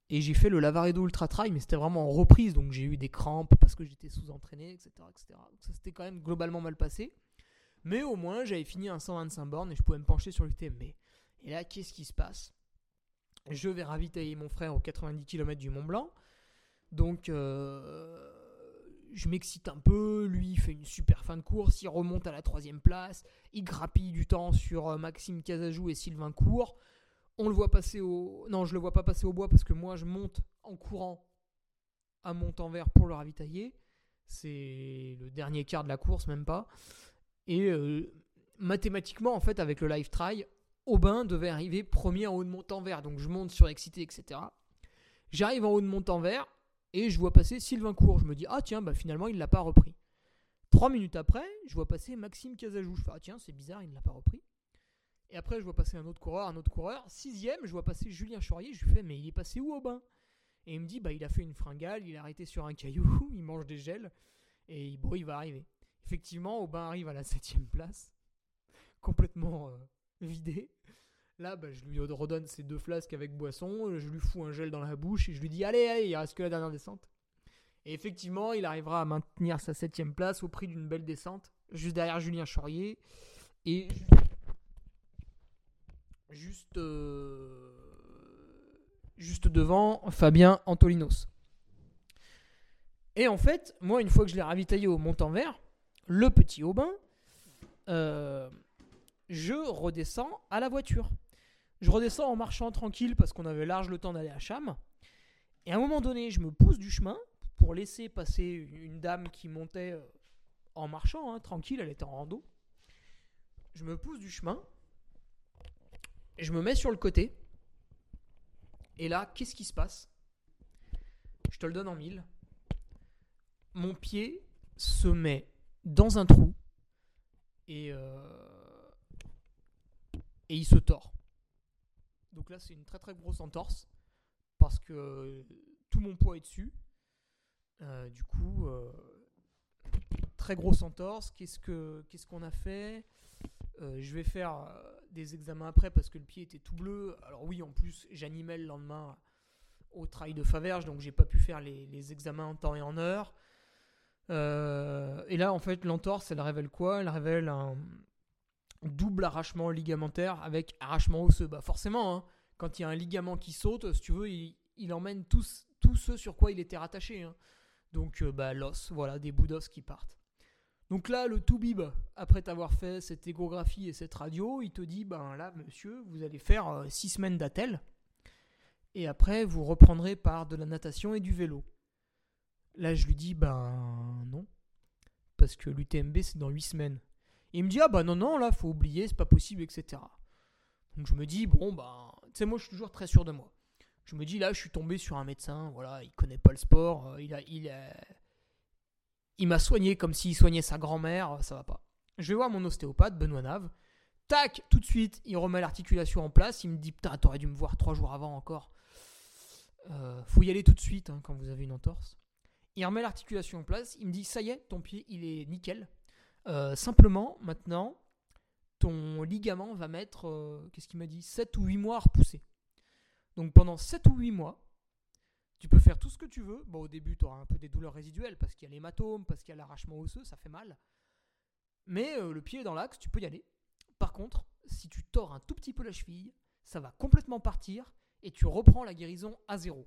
[SPEAKER 1] Et j'ai fait le Lavaredo Ultra Trail, mais c'était vraiment en reprise, donc j'ai eu des crampes parce que j'étais sous-entraîné, etc., etc. Donc ça s'était quand même globalement mal passé. Mais au moins, j'avais fini un 125 bornes et je pouvais me pencher sur l'UTMB. Et là, qu'est-ce qui se passe? Je vais ravitailler mon frère aux 90 km du Mont Blanc. Donc, euh, je m'excite un peu. Lui, il fait une super fin de course. Il remonte à la troisième place. Il grappille du temps sur euh, Maxime Casajou et Sylvain Court. On le voit passer au. Non, je le vois pas passer au bois parce que moi, je monte en courant à Montanvert pour le ravitailler. C'est le dernier quart de la course, même pas. Et euh, mathématiquement, en fait, avec le live try, Aubin devait arriver premier en haut de Montanvert. Donc je monte sur Excité, etc. J'arrive en haut de Montanvert et je vois passer Sylvain Court. Je me dis, ah tiens, bah finalement, il l'a pas repris. Trois minutes après, je vois passer Maxime Casajou. Je fais, ah tiens, c'est bizarre, il ne l'a pas repris. Et après, je vois passer un autre coureur, un autre coureur. Sixième, je vois passer Julien Chaurier. Je lui fais, mais il est passé où Aubin? Et il me dit, bah il a fait une fringale, il est arrêté sur un caillou, il mange des gels. Et bon, il va arriver. Effectivement, Aubin arrive à la septième place, complètement euh, vidé. Là, bah, je lui redonne ses deux flasques avec boisson, je lui fous un gel dans la bouche et je lui dis allez, allez, il reste que la dernière descente. Et effectivement, il arrivera à maintenir sa septième place au prix d'une belle descente, juste derrière Julien Chaurier et juste, euh, juste devant Fabien Antolinos. Et en fait, moi, une fois que je l'ai ravitaillé au montant vert, le petit Aubin, euh, je redescends à la voiture. Je redescends en marchant tranquille parce qu'on avait large le temps d'aller à Cham. Et à un moment donné, je me pousse du chemin pour laisser passer une dame qui montait euh, en marchant, hein, tranquille, elle était en rando. Je me pousse du chemin, je me mets sur le côté. Et là, qu'est-ce qui se passe? Je te le donne en mille. Mon pied se met dans un trou et, euh, et il se tord. Donc là, c'est une très très grosse entorse parce que tout mon poids est dessus. Euh, du coup, euh, très grosse entorse. Qu'est-ce que qu'est-ce qu'on a fait? Je vais faire des examens après parce que le pied était tout bleu. Alors oui, en plus, j'animais le lendemain au trail de Faverge, donc j'ai pas pu faire les, les examens en temps et en heure. Euh, et là, en fait, l'entorse, elle révèle quoi? Elle révèle un double arrachement ligamentaire avec arrachement osseux. Bah forcément, hein, quand il y a un ligament qui saute, si tu veux, il, emmène tous ceux sur quoi il était rattaché. Hein. Donc, euh, bah, l'os, voilà, des bouts d'os qui partent. Donc là, le Toubib, après t'avoir fait cette échographie et cette radio, il te dit, ben là, monsieur, vous allez faire 6 euh, semaines d'attel. Et après, vous reprendrez par de la natation et du vélo. Là, je lui dis, ben non. Parce que l'UTMB, c'est dans 8 semaines. Il me dit, ah bah non, non, là, faut oublier, c'est pas possible, etc. Donc je me dis, bon, ben, tu sais, moi, je suis toujours très sûr de moi. Je me dis, là, je suis tombé sur un médecin, voilà, il connaît pas le sport, euh, il a, il il m'a soigné comme s'il soignait sa grand-mère, ça va pas. Je vais voir mon ostéopathe, Benoît Nave. Tac, tout de suite, il remet l'articulation en place. Il me dit, putain, t'aurais dû me voir trois jours avant encore. Euh, faut y aller tout de suite hein, quand vous avez une entorse. Il remet l'articulation en place. Il me dit Ça y est, ton pied, il est nickel. Euh, simplement, maintenant, ton ligament va mettre, euh, qu'est-ce qu'il m'a dit 7 ou 8 mois à repousser. Donc pendant 7 ou 8 mois, tu peux faire tout ce que tu veux. Bon, au début, tu auras un peu des douleurs résiduelles parce qu'il y a l'hématome, parce qu'il y a l'arrachement osseux, ça fait mal. Mais euh, le pied est dans l'axe, tu peux y aller. Par contre, si tu tords un tout petit peu la cheville, ça va complètement partir et tu reprends la guérison à zéro.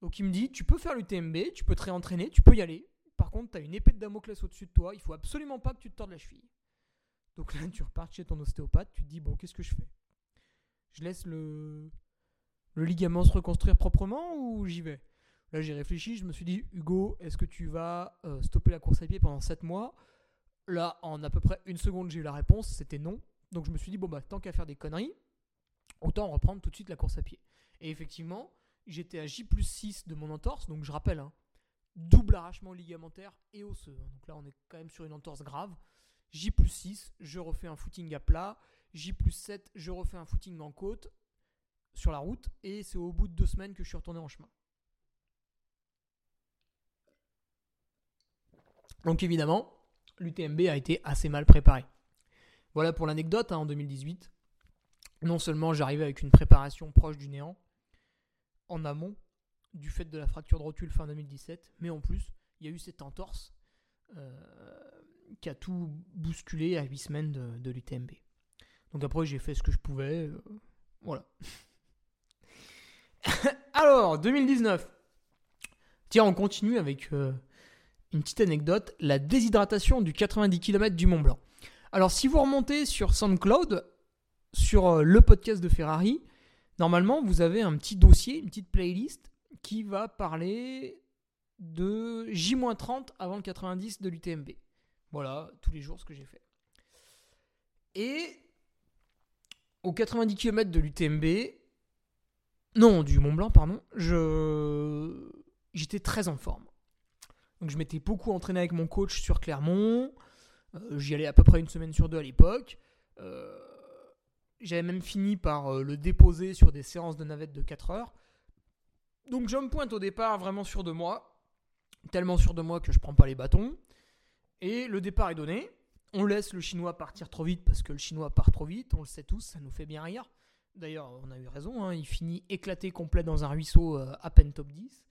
[SPEAKER 1] Donc il me dit, tu peux faire l'UTMB, tu peux te réentraîner, tu peux y aller. Par contre, tu as une épée de Damoclès au-dessus de toi, il faut absolument pas que tu te tordes la cheville. Donc là, tu repars chez ton ostéopathe, tu te dis, bon, qu'est-ce que je fais? Je laisse le, ligament se reconstruire proprement ou j'y vais? Là, j'ai réfléchi, je me suis dit, Hugo, est-ce que tu vas euh, stopper la course à pied pendant 7 mois? Là, en à peu près une seconde, j'ai eu la réponse, c'était non. Donc je me suis dit, bon, bah, tant qu'à faire des conneries, autant reprendre tout de suite la course à pied. Et effectivement, j'étais à J plus 6 de mon entorse, donc je rappelle, hein, double arrachement ligamentaire et osseux. Hein. donc là, on est quand même sur une entorse grave. J plus 6, je refais un footing à plat. J plus 7, je refais un footing en côte sur la route. Et c'est au bout de deux semaines que je suis retourné en chemin. Donc évidemment, l'UTMB a été assez mal préparé. Voilà pour l'anecdote hein, en 2018. Non seulement j'arrivais avec une préparation proche du néant, en amont du fait de la fracture de rotule fin 2017, mais en plus, il y a eu cette entorse euh, qui a tout bousculé à 8 semaines de, l'UTMB. Donc après, j'ai fait ce que je pouvais. euh, voilà. Alors, 2019. Tiens, on continue avec euh, une petite anecdote. La déshydratation du 90 km du Mont Blanc. Alors, si vous remontez sur SoundCloud, sur le podcast de Ferrari, normalement, vous avez un petit dossier, une petite playlist qui va parler de J-30 avant le 90 de l'UTMB. Voilà, tous les jours ce que j'ai fait. Et au 90 km de l'UTMB, non, du Mont Blanc, pardon, j'étais très en forme. Donc je m'étais beaucoup entraîné avec mon coach sur Clermont. Euh, J'y allais à peu près une semaine sur deux à l'époque. Euh, J'avais même fini par euh, le déposer sur des séances de navette de 4 heures. Donc je me pointe au départ vraiment sûr de moi. Tellement sûr de moi que je prends pas les bâtons. Et le départ est donné. On laisse le chinois partir trop vite parce que le chinois part trop vite. On le sait tous, ça nous fait bien rire. D'ailleurs, on a eu raison. hein, il finit éclaté complet dans un ruisseau euh, à peine top 10.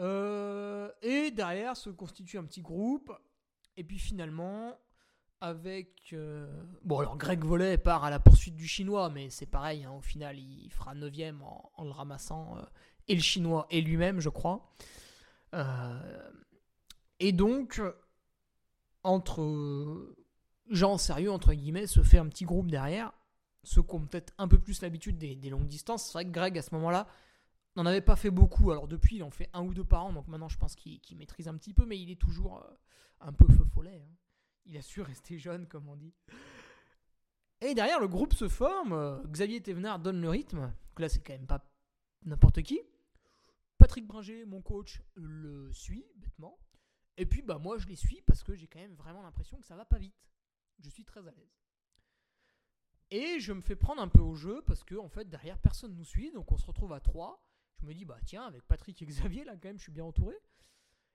[SPEAKER 1] Euh, et derrière se constitue un petit groupe. Et puis finalement, avec. euh, Bon, alors Greg Volet part à la poursuite du chinois, mais c'est pareil. hein, au final, il fera 9ème en, en le ramassant. Et le chinois et lui-même, je crois. Euh, et donc, entre gens sérieux, entre guillemets, se fait un petit groupe derrière. Ceux qui ont peut-être un peu plus l'habitude des, longues distances. C'est vrai que Greg, à ce moment-là, n'en avait pas fait beaucoup. Alors depuis, il en fait un ou deux par an. Donc maintenant, je pense qu'il qu'il maîtrise un petit peu. Mais il est toujours euh, un peu feu follet. hein. Il a su rester jeune, comme on dit. Et derrière, le groupe se forme. euh, Xavier Thévenard donne le rythme. Donc là, c'est quand même pas n'importe qui. Patrick Bringer, mon coach, le suit bêtement. Et puis bah moi je les suis parce que j'ai quand même vraiment l'impression que ça va pas vite. Je suis très à l'aise. Et je me fais prendre un peu au jeu parce que en fait derrière personne nous suit, donc on se retrouve à 3. Je me dis bah tiens avec Patrick et Xavier là quand même je suis bien entouré.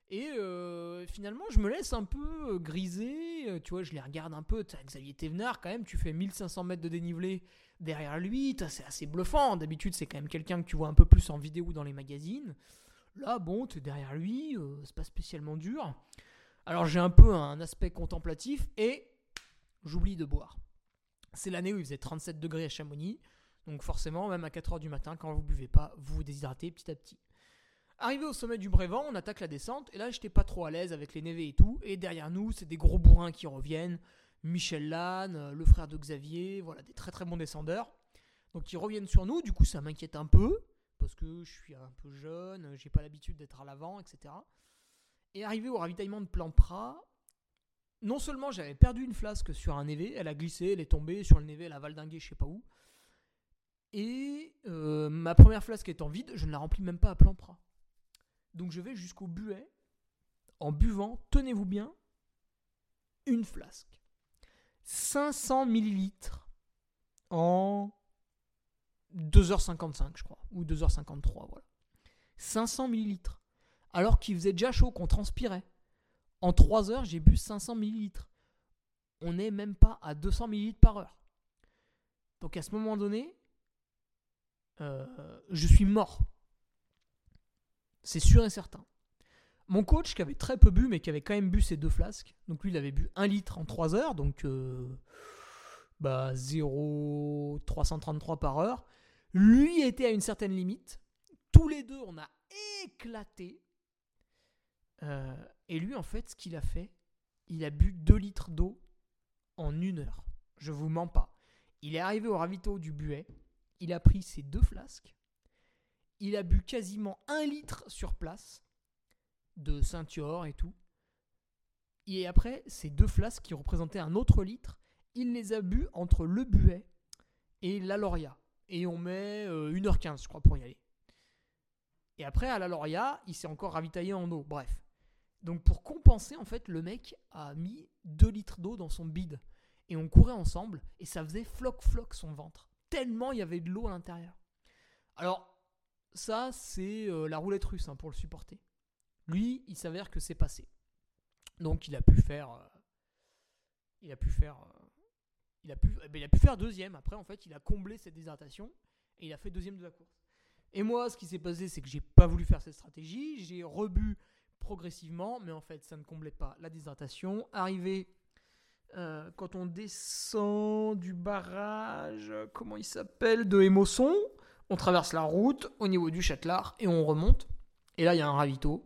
[SPEAKER 1] Et euh, finalement je me laisse un peu euh, griser, Euh, tu vois je les regarde un peu, Xavier Thévenard quand même tu fais 1500 mètres de dénivelé derrière lui, c'est assez bluffant, d'habitude c'est quand même quelqu'un que tu vois un peu plus en vidéo ou dans les magazines. Là, bon, t'es derrière lui, euh, c'est pas spécialement dur. Alors j'ai un peu un aspect contemplatif et j'oublie de boire. C'est l'année où il faisait 37 degrés à Chamonix, donc forcément, même à 4h du matin, quand vous buvez pas, vous vous déshydratez petit à petit. Arrivé au sommet du Brévent, on attaque la descente, et là j'étais pas trop à l'aise avec les névés et tout, et derrière nous, c'est des gros bourrins qui reviennent, Michel Lannes, euh, le frère de Xavier, voilà, des très très bons descendeurs. Donc ils reviennent sur nous, du coup ça m'inquiète un peu, parce que je suis un peu jeune, j'ai pas l'habitude d'être à l'avant, etc. Et arrivé au ravitaillement de Plampra, non seulement j'avais perdu une flasque sur un névé, elle a glissé, elle est tombée sur le névé, elle a valdingué je sais pas où. Et euh, ma première flasque étant vide, je ne la remplis même pas à Plampra. Donc je vais jusqu'au buet en buvant, tenez-vous bien, une flasque. 500 millilitres en 2h55, je crois, ou 2h53, voilà. 500 millilitres. Alors qu'il faisait déjà chaud, qu'on transpirait. En 3 heures, j'ai bu 500 millilitres. On n'est même pas à 200 millilitres par heure. Donc à ce moment donné, euh, je suis mort. C'est sûr et certain. Mon coach, qui avait très peu bu, mais qui avait quand même bu ses deux flasques, donc lui, il avait bu 1 litre en 3 heures, donc euh, bah, 0,333 par heure. Lui était à une certaine limite. Tous les deux, on a éclaté. Euh, et lui, en fait, ce qu'il a fait, il a bu 2 litres d'eau en une heure. Je vous mens pas. Il est arrivé au ravito du buet. Il a pris ses deux flasques. Il a bu quasiment un litre sur place de ceinture et tout. Et après, ces deux flasques qui représentaient un autre litre, il les a bu entre le buet et la Loria. Et on met euh, 1h15, je crois, pour y aller. Et après, à la Loria, il s'est encore ravitaillé en eau. Bref. Donc pour compenser, en fait, le mec a mis 2 litres d'eau dans son bide. Et on courait ensemble, et ça faisait floc-floc son ventre. Tellement il y avait de l'eau à l'intérieur. Alors, ça, c'est euh, la roulette russe hein, pour le supporter. Lui, il s'avère que c'est passé. Donc il a pu faire... euh, il a pu faire... euh, il, a pu, eh ben, il a pu faire deuxième. Après, en fait, il a comblé cette déshydratation, et il a fait deuxième de la course. Et moi, ce qui s'est passé, c'est que j'ai pas voulu faire cette stratégie. J'ai rebu progressivement, mais en fait, ça ne comblait pas la déshydratation. Arrivé euh, quand on descend du barrage, comment il s'appelle, de Émosson, on traverse la route au niveau du Châtelard et on remonte. Et là, il y a un ravito.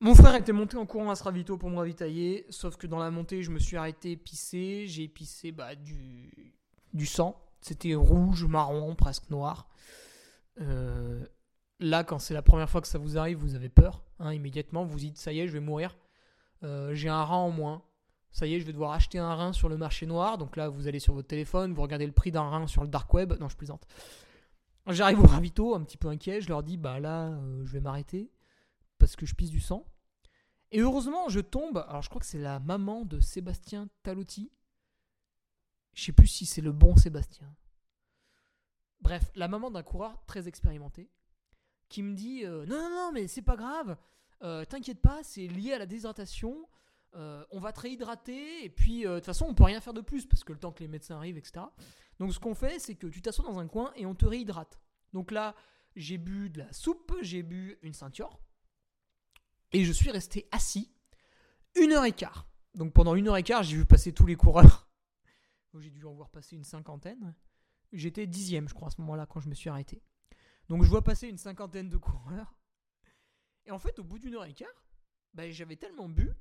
[SPEAKER 1] Mon frère était monté en courant à ce ravito pour me ravitailler, sauf que dans la montée, je me suis arrêté pisser. J'ai pissé bah, du, du sang. C'était rouge, marron, presque noir. Euh, là, quand c'est la première fois que ça vous arrive, vous avez peur. hein, immédiatement, vous dites ça y est, je vais mourir. Euh, J'ai un rein en moins. Ça y est, je vais devoir acheter un rein sur le marché noir. Donc là, vous allez sur votre téléphone, vous regardez le prix d'un rein sur le dark web. Non, je plaisante. J'arrive au ravito, un petit peu inquiet. Je leur dis bah là, euh, je vais m'arrêter parce que je pisse du sang. Et heureusement, je tombe. Alors, je crois que c'est la maman de Sébastien Talotti. Je sais plus si c'est le bon Sébastien. Bref, la maman d'un coureur très expérimenté qui me dit euh, non, non, non, mais c'est pas grave. Euh, T'inquiète pas, c'est lié à la déshydratation. Euh, on va te réhydrater et puis de toute façon, on peut rien faire de plus parce que le temps que les médecins arrivent, etc. Donc, ce qu'on fait, c'est que tu t'assois dans un coin et on te réhydrate. Donc là, j'ai bu de la soupe, j'ai bu une ceinture et je suis resté assis une heure et quart. Donc pendant une heure et quart, j'ai vu passer tous les coureurs. J'ai dû en voir passer une cinquantaine. J'étais dixième, je crois, à ce moment-là, quand je me suis arrêté. Donc je vois passer une cinquantaine de coureurs. Et en fait, au bout d'une heure et quart, bah, j'avais tellement bu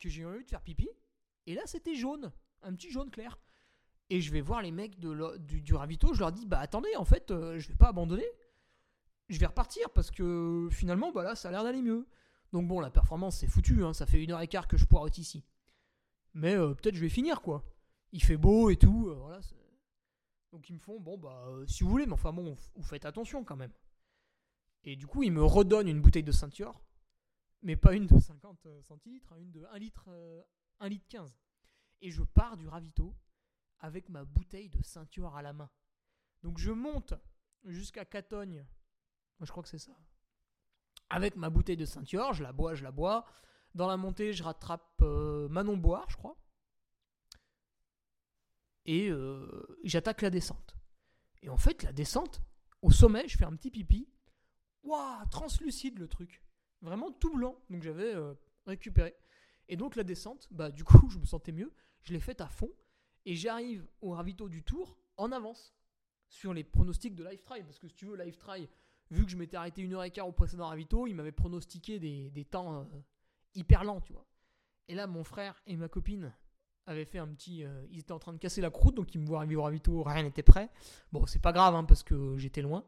[SPEAKER 1] que j'ai eu envie de faire pipi. Et là, c'était jaune, un petit jaune clair. Et je vais voir les mecs du, du ravito, je leur dis, bah attendez, en fait, euh, je vais pas abandonner. Je vais repartir parce que finalement, bah là, ça a l'air d'aller mieux. Donc bon, la performance, c'est foutu, hein, ça fait une heure et quart que je poireaute ici. Mais euh, peut-être je vais finir, quoi. Il fait beau et tout, euh, voilà. Donc ils me font, bon, bah, euh, si vous voulez, mais enfin bon, vous faites attention quand même. Et du coup, ils me redonnent une bouteille de ceinture, mais pas une de 50 euh, centilitres, hein, une de 1 litre, euh, 1 litre 15. Et je pars du ravito avec ma bouteille de ceinture à la main. Donc je monte jusqu'à Catogne, Moi, je crois que c'est ça. Avec ma bouteille de ceinture, je la bois, je la bois. Dans la montée, je rattrape euh, Manon Boire, je crois. Et euh, j'attaque la descente. Et en fait, la descente, au sommet, je fais un petit pipi. Waouh, translucide le truc. Vraiment tout blanc. Donc j'avais euh, récupéré. Et donc la descente, bah du coup, je me sentais mieux. Je l'ai faite à fond. Et j'arrive au ravito du tour en avance sur les pronostics de Life Try. Parce que si tu veux, Life Try, vu que je m'étais arrêté une heure et quart au précédent ravito, il m'avait pronostiqué des, temps euh, hyper lents, tu vois. Et là, mon frère et ma copine avaient fait un petit. euh, ils étaient en train de casser la croûte, donc ils me voient arriver au ravito, rien n'était prêt. Bon, c'est pas grave, hein, parce que j'étais loin.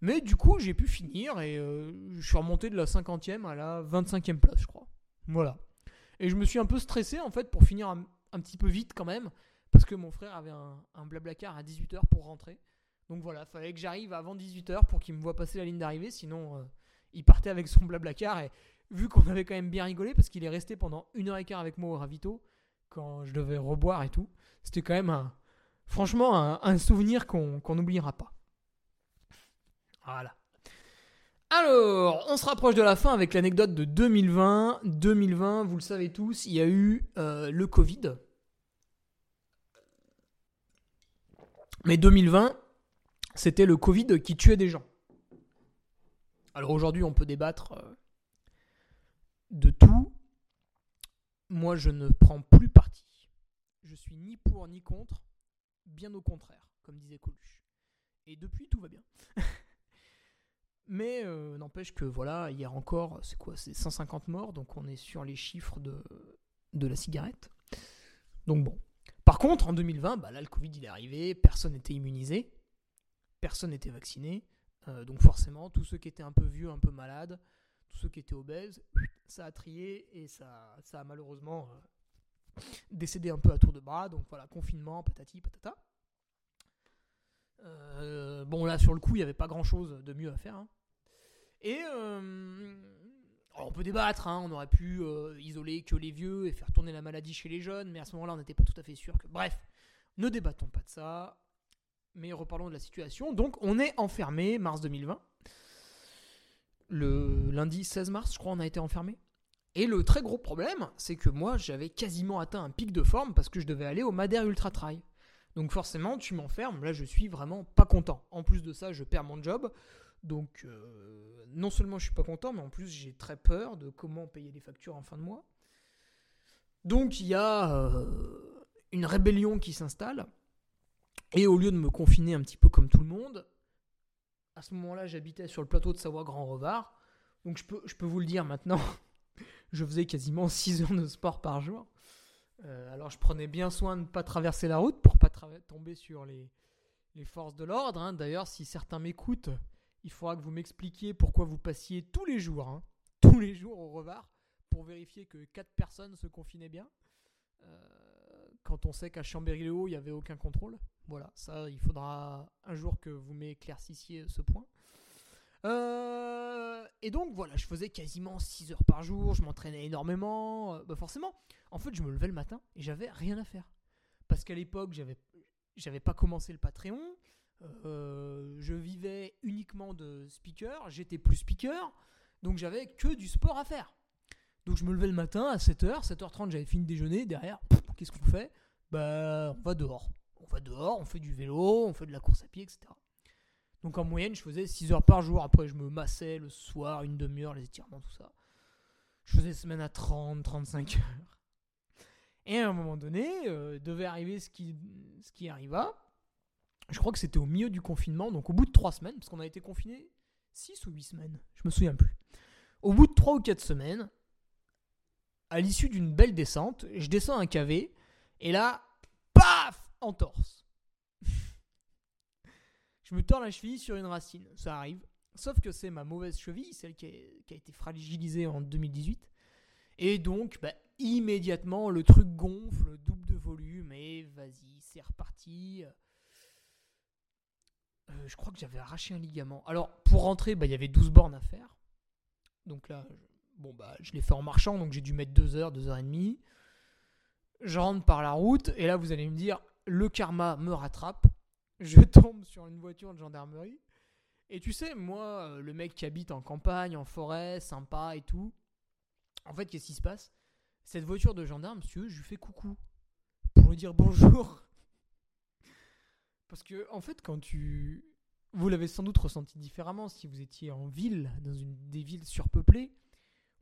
[SPEAKER 1] Mais du coup, j'ai pu finir et euh, je suis remonté de la 50e à la 25e place, je crois. Voilà. Et je me suis un peu stressé, en fait, pour finir un, un petit peu vite quand même, parce que mon frère avait un, un blablacar à 18h pour rentrer. Donc voilà, fallait que j'arrive avant 18h pour qu'il me voit passer la ligne d'arrivée, sinon euh, il partait avec son blablacar. Et vu qu'on avait quand même bien rigolé, parce qu'il est resté pendant une heure et quart avec moi au ravito, quand je devais reboire et tout, c'était quand même un, franchement un, souvenir qu'on qu'on n'oubliera pas. Voilà. Alors, on se rapproche de la fin avec l'anecdote de 2020. 2020, vous le savez tous, il y a eu euh, le Covid. Mais 2020, c'était le Covid qui tuait des gens. Alors aujourd'hui, on peut débattre euh, de tout. Moi, je ne prends plus parti. Je suis ni pour ni contre, bien au contraire, comme disait Coluche. Et depuis, tout va bien. Mais euh, n'empêche que voilà, hier encore, c'est quoi C'est 150 morts, donc on est sur les chiffres de, de la cigarette. Donc bon. Par contre, en 2020, bah là, le Covid il est arrivé, personne n'était immunisé, personne n'était vacciné. euh, donc forcément, tous ceux qui étaient un peu vieux, un peu malades, tous ceux qui étaient obèses, ça a trié et ça, a malheureusement euh, décédé un peu à tour de bras. Donc voilà, confinement, patati patata. Euh, bon là sur le coup il n'y avait pas grand chose de mieux à faire. hein. Et on peut débattre, hein, on aurait pu isoler que les vieux et faire tourner la maladie chez les jeunes, mais à ce moment-là on n'était pas tout à fait sûr que... Bref, ne débattons pas de ça, mais reparlons de la situation. Donc on est enfermé, mars 2020. Le lundi 16 mars, je crois, on a été enfermé. Et le très gros problème, c'est que moi j'avais quasiment atteint un pic de forme parce que je devais aller au Madère Ultra Trail. Donc forcément, tu m'enfermes. Là, je suis vraiment pas content. En plus de ça, je perds mon job. Donc euh, non seulement je suis pas content, mais en plus j'ai très peur de comment payer les factures en fin de mois. Donc il y a euh, une rébellion qui s'installe. Et au lieu de me confiner un petit peu comme tout le monde, à ce moment-là, j'habitais sur le plateau de Savoie-Grand-Revard. Donc je peux, je peux vous le dire maintenant, je faisais quasiment 6 heures de sport par jour. Euh, alors je prenais bien soin de ne pas traverser la route pour pas tomber sur les, les forces de l'ordre. hein. D'ailleurs, si certains m'écoutent, il faudra que vous m'expliquiez pourquoi vous passiez tous les jours, hein, tous les jours au Revard, pour vérifier que 4 personnes se confinaient bien. Euh, quand on sait qu'à Chambéry-le-Haut, il n'y avait aucun contrôle. Voilà, ça, il faudra un jour que vous m'éclaircissiez ce point. Euh, et donc voilà, je faisais quasiment 6 heures par jour, je m'entraînais énormément. Euh, bah forcément, en fait, je me levais le matin et j'avais rien à faire. Parce qu'à l'époque, j'avais, j'avais pas commencé le Patreon. euh, je vivais uniquement de speaker, j'étais plus speaker, donc j'avais que du sport à faire. Donc je me levais le matin à 7h, 7h30 j'avais fini de déjeuner, derrière, qu'est-ce qu'on fait? Bah on va dehors. On va dehors, on fait du vélo, on fait de la course à pied, etc. Donc en moyenne je faisais 6 heures par jour, après je me massais le soir, une demi-heure, les étirements, tout ça. Je faisais semaine à 30, 35 heures. Et à un moment donné, euh, devait arriver ce qui, ce qui arriva. Je crois que c'était au milieu du confinement, donc au bout de 3 semaines, parce qu'on a été confiné 6 ou 8 semaines, je me souviens plus. Au bout de 3 ou 4 semaines, à l'issue d'une belle descente, je descends un cavé, et là, paf, en torse. je me tords la cheville sur une racine, ça arrive. Sauf que c'est ma mauvaise cheville, celle qui a, été fragilisée en 2018. Et donc, bah, immédiatement, le truc gonfle, double de volume, et vas-y, c'est reparti. Euh, je crois que j'avais arraché un ligament. Alors, pour rentrer, bah, il y avait 12 bornes à faire. Donc là, bon, bah, je l'ai fait en marchant, donc j'ai dû mettre 2 heures, 2 heures et demie. Je rentre par la route, et là, vous allez me dire, le karma me rattrape. Je tombe sur une voiture de gendarmerie. Et tu sais, moi, euh, le mec qui habite en campagne, en forêt, sympa et tout. En fait, qu'est-ce qui se passe? Cette voiture de gendarme, monsieur, je lui fais coucou. Pour lui dire bonjour. Parce que, en fait, quand tu. Vous l'avez sans doute ressenti différemment si vous étiez en ville, dans une des villes surpeuplées,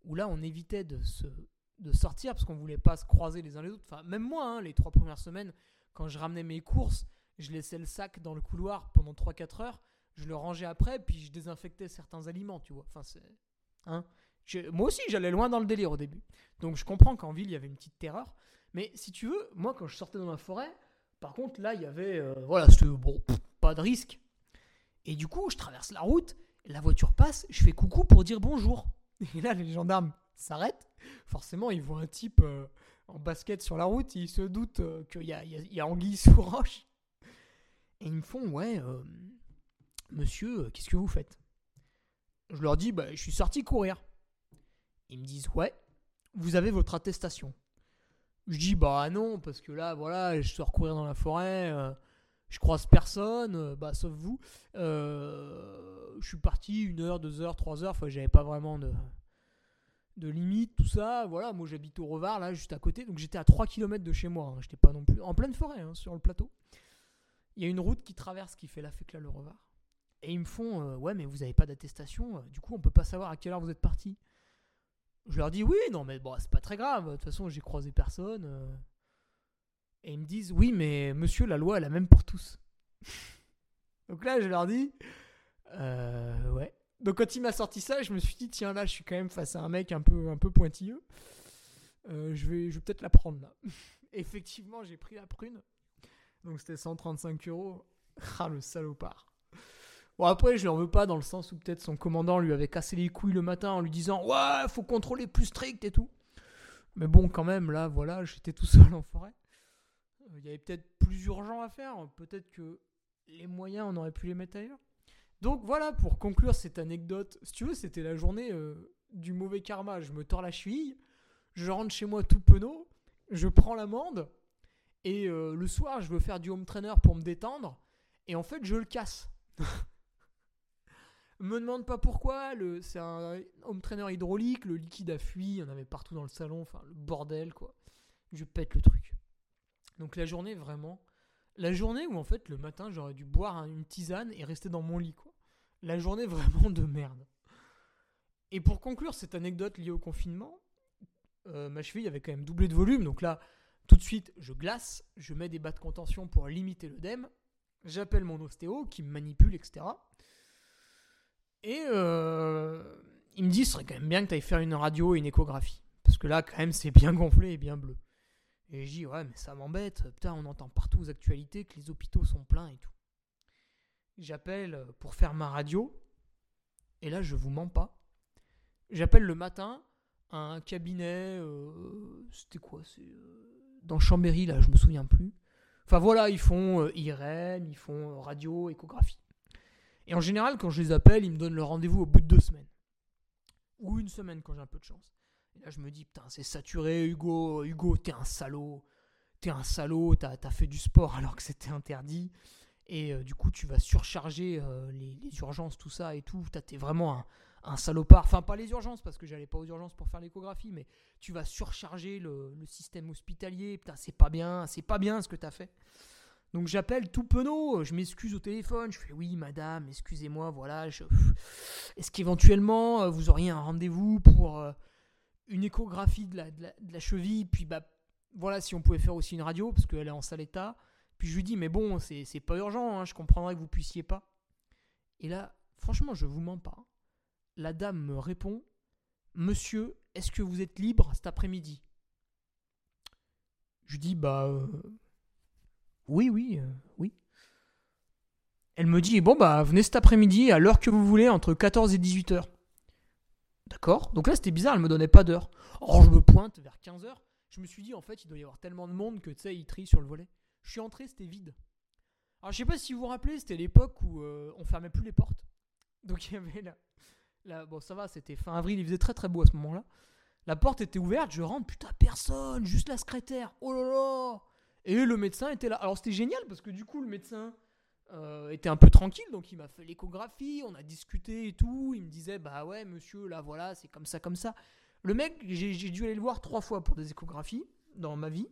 [SPEAKER 1] où là, on évitait de, se, de sortir parce qu'on voulait pas se croiser les uns les autres. Enfin, même moi, hein, les trois premières semaines, quand je ramenais mes courses, je laissais le sac dans le couloir pendant 3-4 heures, je le rangeais après, puis je désinfectais certains aliments, tu vois. Enfin, c'est. Hein moi aussi, j'allais loin dans le délire au début. Donc, je comprends qu'en ville, il y avait une petite terreur. Mais si tu veux, moi, quand je sortais dans la forêt, par contre, là, il y avait. euh, voilà, c'était bon, pas de risque. Et du coup, je traverse la route, la voiture passe, je fais coucou pour dire bonjour. Et là, les gendarmes s'arrêtent. Forcément, ils voient un type euh, en basket sur la route, ils se doutent euh, qu'il y a, anguille sous roche. Et ils me font, ouais, euh, monsieur, qu'est-ce que vous faites? Je leur dis, bah, je suis sorti courir. Ils me disent, ouais, vous avez votre attestation. Je dis, bah non, parce que là, voilà, je sors courir dans la forêt, je croise personne, euh, bah, sauf vous. Euh, je suis parti une heure, deux heures, trois heures, enfin, j'avais pas vraiment de, limite, tout ça. Voilà, moi j'habite au Revard, là, juste à côté, donc j'étais à 3 km de chez moi, hein. j'étais pas non plus en pleine forêt, hein, sur le plateau. Il y a une route qui traverse qui fait la fécla le Revard. Et ils me font, euh, ouais, mais vous avez pas d'attestation, du coup, on peut pas savoir à quelle heure vous êtes parti. Je leur dis oui, non, mais bon, c'est pas très grave. De toute façon, j'ai croisé personne. Et ils me disent oui, mais monsieur, la loi, est la même pour tous. Donc là, je leur dis euh, ouais. Donc quand il m'a sorti ça, je me suis dit tiens là, je suis quand même face à un mec un peu un pointilleux. Euh, je vais peut-être la prendre là. Effectivement, j'ai pris la prune. Donc c'était 135 euros. Ah le salopard. Bon après je en veux pas dans le sens où peut-être son commandant lui avait cassé les couilles le matin en lui disant ouais faut contrôler plus strict et tout. Mais bon quand même là voilà j'étais tout seul en forêt. Euh, Il y avait peut-être plus urgent à faire. Peut-être que les moyens on aurait pu les mettre ailleurs. Donc voilà pour conclure cette anecdote. Si tu veux c'était la journée euh, du mauvais karma. Je me tords la cheville, je rentre chez moi tout penaud, je prends l'amende et euh, le soir je veux faire du home trainer pour me détendre et en fait je le casse. Me demande pas pourquoi, le, c'est un home trainer hydraulique, le liquide a fui, il y en avait partout dans le salon, enfin le bordel quoi. Je pète le truc. Donc la journée vraiment, La journée où en fait le matin j'aurais dû boire une tisane et rester dans mon lit quoi. La journée vraiment de merde. Et pour conclure cette anecdote liée au confinement, euh, ma cheville avait quand même doublé de volume, donc là tout de suite je glace, je mets des bas de contention pour limiter l'œdème, j'appelle mon ostéo qui me manipule, etc. Et euh, il me dit ce serait quand même bien que tu ailles faire une radio et une échographie. Parce que là quand même c'est bien gonflé et bien bleu. Et je dis, ouais, mais ça m'embête. Putain, on entend partout aux actualités que les hôpitaux sont pleins et tout. J'appelle pour faire ma radio. Et là, je vous mens pas. J'appelle le matin un cabinet. Euh, c'était quoi C'est euh, dans Chambéry, là, je me souviens plus. Enfin voilà, ils font euh, IRM, ils font radio, échographie. Et en général, quand je les appelle, ils me donnent le rendez-vous au bout de deux semaines. Ou une semaine quand j'ai un peu de chance. Et là, je me dis, putain, c'est saturé, Hugo. Hugo, t'es un salaud. T'es un salaud, t'as as fait du sport alors que c'était interdit. Et euh, du coup, tu vas surcharger euh, les, urgences, tout ça et tout. T'es vraiment un, salopard. Enfin, pas les urgences, parce que j'allais pas aux urgences pour faire l'échographie, mais tu vas surcharger le, système hospitalier. Putain, c'est pas bien, c'est pas bien ce que t'as fait. Donc j'appelle tout penaud, je m'excuse au téléphone, je fais oui madame, excusez-moi, voilà, est-ce qu'éventuellement euh, vous auriez un rendez-vous pour une échographie de la, cheville, puis bah voilà si on pouvait faire aussi une radio, parce qu'elle est en sale état. Puis je lui dis, mais bon, c'est pas urgent, hein, je comprendrais que vous puissiez pas. Et là, franchement, je vous mens pas. La dame me répond, Monsieur, est-ce que vous êtes libre cet après-midi? Je dis, bah euh, oui, oui, euh, oui. Elle me dit, bon, bah venez cet après-midi à l'heure que vous voulez, entre 14 et 18 heures. D'accord Donc là, c'était bizarre, elle me donnait pas d'heure. Or, je me pointe vers 15h. Je me suis dit, en fait, il doit y avoir tellement de monde que, tu sais, il trie sur le volet. Je suis entré, c'était vide. Alors, je sais pas si vous vous rappelez, c'était l'époque où euh, on fermait plus les portes. Donc, il y avait là. bon, ça va, c'était fin avril, il faisait très très beau à ce moment-là. La porte était ouverte, je rentre, putain, personne, juste la secrétaire. Oh là là Et le médecin était là. Alors, c'était génial parce que du coup, le médecin euh, était un peu tranquille, donc il m'a fait l'échographie, on a discuté et tout. Il me disait, bah ouais, monsieur, là voilà, c'est comme ça, comme ça. Le mec, j'ai dû aller le voir trois fois pour des échographies dans ma vie.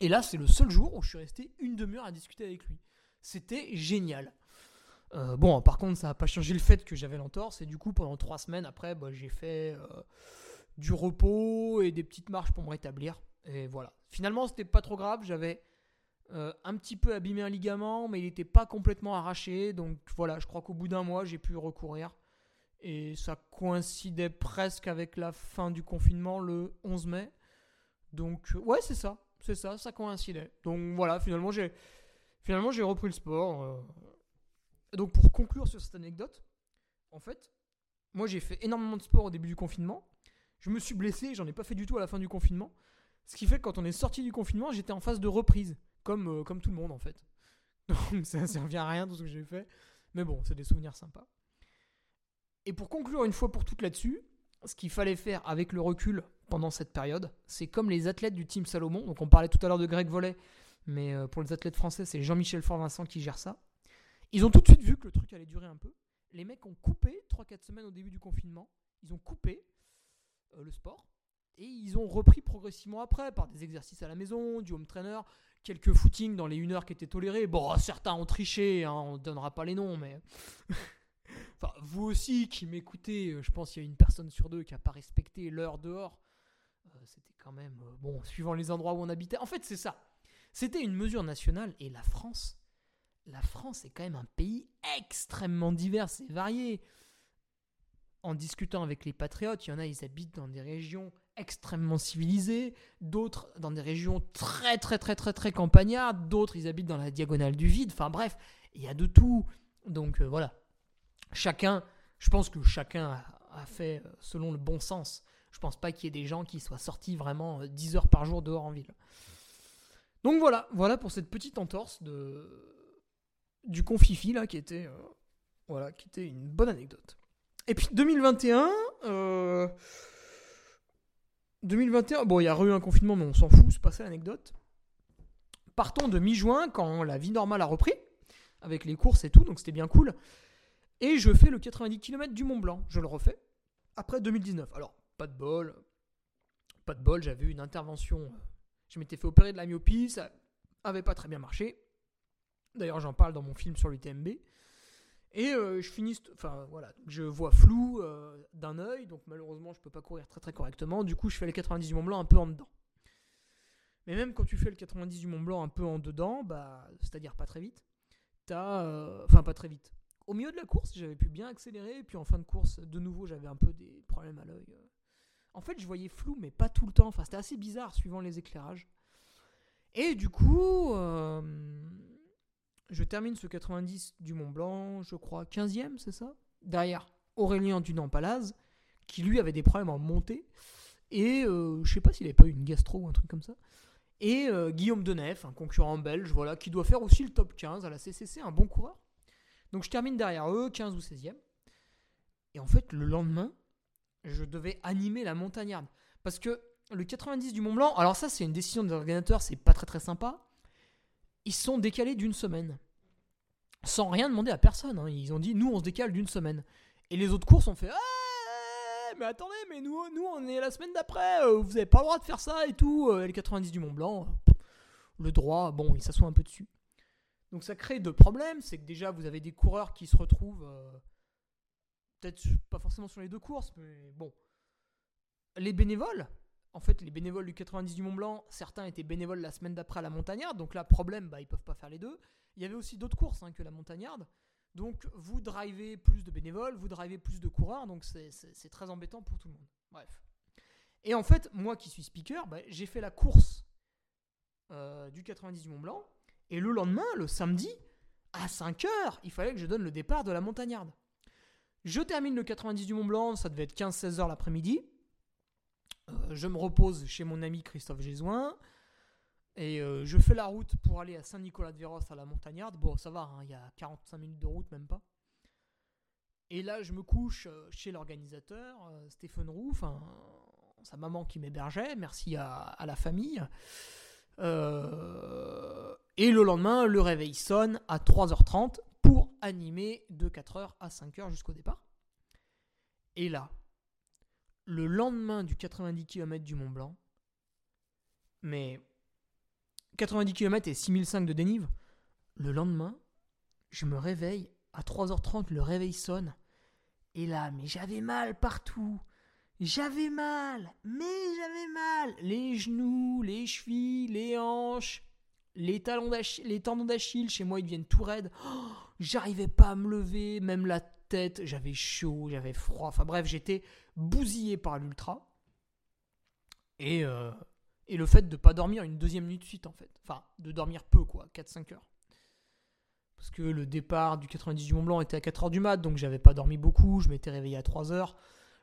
[SPEAKER 1] Et là, c'est le seul jour où je suis resté une demi-heure à discuter avec lui. C'était génial. Euh, bon, par contre, ça n'a pas changé le fait que j'avais l'entorse. Et du coup, pendant trois semaines après, bah, j'ai fait euh, du repos et des petites marches pour me rétablir. Et voilà. Finalement, c'était pas trop grave. J'avais euh, un petit peu abîmé un ligament, mais il n'était pas complètement arraché. Donc voilà, je crois qu'au bout d'un mois, j'ai pu recourir. Et ça coïncidait presque avec la fin du confinement le 11 mai. Donc ouais, c'est ça. C'est ça, ça coïncidait. Donc voilà, finalement, j'ai finalement j'ai repris le sport. Euh. Donc pour conclure sur cette anecdote, en fait, moi j'ai fait énormément de sport au début du confinement. Je me suis blessé, j'en ai pas fait du tout à la fin du confinement. Ce qui fait que quand on est sorti du confinement, j'étais en phase de reprise comme, euh, comme tout le monde en fait. Donc ça ne servait à rien tout ce que j'ai fait. Mais bon, c'est des souvenirs sympas. Et pour conclure une fois pour toutes là-dessus, ce qu'il fallait faire avec le recul pendant cette période, c'est comme les athlètes du Team Salomon. Donc on parlait tout à l'heure de Greg Volet, mais euh, pour les athlètes français, c'est Jean-Michel Fort-Vincent qui gère ça. Ils ont tout de suite vu que le truc allait durer un peu. Les mecs ont coupé 3-4 semaines au début du confinement. Ils ont coupé euh, le sport. Et ils ont repris progressivement après par des exercices à la maison, du home trainer, quelques footings dans les 1 heure qui étaient tolérés. Bon, certains ont triché, hein, on ne donnera pas les noms, mais. enfin, vous aussi qui m'écoutez, euh, je pense qu'il y a une personne sur deux qui n'a pas respecté l'heure dehors. Euh, c'était quand même. Euh, bon, suivant les endroits où on habitait. En fait, c'est ça. C'était une mesure nationale et la France. La France est quand même un pays extrêmement divers et varié. En discutant avec les patriotes, il y en a, ils habitent dans des régions extrêmement civilisés, d'autres dans des régions très très très très très campagnardes, d'autres ils habitent dans la diagonale du vide, enfin bref, il y a de tout. Donc euh, voilà, chacun, je pense que chacun a, fait euh, selon le bon sens. Je pense pas qu'il y ait des gens qui soient sortis vraiment 10 euh, heures par jour dehors en ville. Donc voilà, voilà pour cette petite entorse de du confifi là qui était voilà, qui était une bonne anecdote. Et puis 2021 2021, bon, il y a eu un confinement, mais on s'en fout, c'est pas ça l'anecdote. Partons de mi-juin, quand la vie normale a repris, avec les courses et tout, donc c'était bien cool. Et je fais le 90 km du Mont Blanc, je le refais, après 2019. Alors, pas de bol, pas de bol, j'avais eu une intervention, je m'étais fait opérer de la myopie, ça avait pas très bien marché. D'ailleurs, j'en parle dans mon film sur l'UTMB. Et euh, je finis, enfin voilà, je vois flou euh, d'un œil, donc malheureusement je peux pas courir très très correctement. Du coup, je fais le 90 du Mont Blanc un peu en dedans. Mais même quand tu fais le 90 du Mont Blanc un peu en dedans, bah, c'est-à-dire pas très vite, t'as, euh, enfin pas très vite. Au milieu de la course, j'avais pu bien accélérer, et puis en fin de course, de nouveau, j'avais un peu des problèmes à l'œil. En fait, je voyais flou, mais pas tout le temps. Enfin, c'était assez bizarre suivant les éclairages. Et du coup, je termine ce 90 du Mont Blanc, je crois 15e, c'est ça? Derrière Aurélien Dunan-Palaz, qui lui avait des problèmes en montée. Et euh, je sais pas s'il avait pas eu une gastro ou un truc comme ça. Et euh, Guillaume Denef, un concurrent belge, voilà, qui doit faire aussi le top 15 à la CCC, un bon coureur. Donc je termine derrière eux, 15 ou 16e. Et en fait, le lendemain, je devais animer la montagnarde. Parce que le 90 du Mont Blanc, alors ça c'est une décision des organisateurs, c'est pas très très sympa ils sont décalés d'une semaine. Sans rien demander à personne. Hein. Ils ont dit, nous, on se décale d'une semaine. Et les autres courses ont fait, ah, mais attendez, mais nous, nous, on est la semaine d'après. Euh, vous n'avez pas le droit de faire ça et tout. Euh, les 90 du Mont Blanc, le droit, bon, il s'assoit un peu dessus. Donc ça crée deux problèmes. C'est que déjà, vous avez des coureurs qui se retrouvent, euh, peut-être pas forcément sur les deux courses, mais bon. Les bénévoles, en fait, les bénévoles du 90 du Mont Blanc, certains étaient bénévoles la semaine d'après à la montagnarde. Donc là, problème, bah, ils peuvent pas faire les deux. Il y avait aussi d'autres courses hein, que la montagnarde. Donc vous drivez plus de bénévoles, vous drivez plus de coureurs. Donc c'est très embêtant pour tout le monde. Bref. Et en fait, moi qui suis speaker, bah, j'ai fait la course euh, du 90 du Mont Blanc. Et le lendemain, le samedi, à 5h, il fallait que je donne le départ de la montagnarde. Je termine le 90 du Mont Blanc, ça devait être 15-16 h l'après-midi. Euh, je me repose chez mon ami Christophe Gézoin. Et euh, je fais la route pour aller à Saint-Nicolas-de-Véros à la Montagnarde. Bon, ça va, hein, il y a 45 minutes de route, même pas. Et là, je me couche euh, chez l'organisateur, Stéphane Roux, sa maman qui m'hébergeait, merci à, la famille. et le lendemain, le réveil sonne à 3h30 pour animer de 4h à 5h jusqu'au départ. Et là, le lendemain du 90 km du Mont Blanc, mais 90 km et 6005 de dénive, le lendemain, je me réveille, à 3h30, le réveil sonne, et là, mais j'avais mal partout. J'avais mal, mais j'avais mal. Les genoux, les chevilles, les hanches, les, talons les tendons d'Achille, chez moi, ils deviennent tout raides. Oh, j'arrivais pas à me lever, même la tête, j'avais chaud, j'avais froid. Enfin bref, j'étais bousillé par l'ultra. Et, euh, et le fait de pas dormir une deuxième nuit de suite, en fait. Enfin, de dormir peu, quoi, 4-5 heures. Parce que le départ du 90 du Mont Blanc était à 4 heures du mat, donc j'avais pas dormi beaucoup, je m'étais réveillé à 3 heures.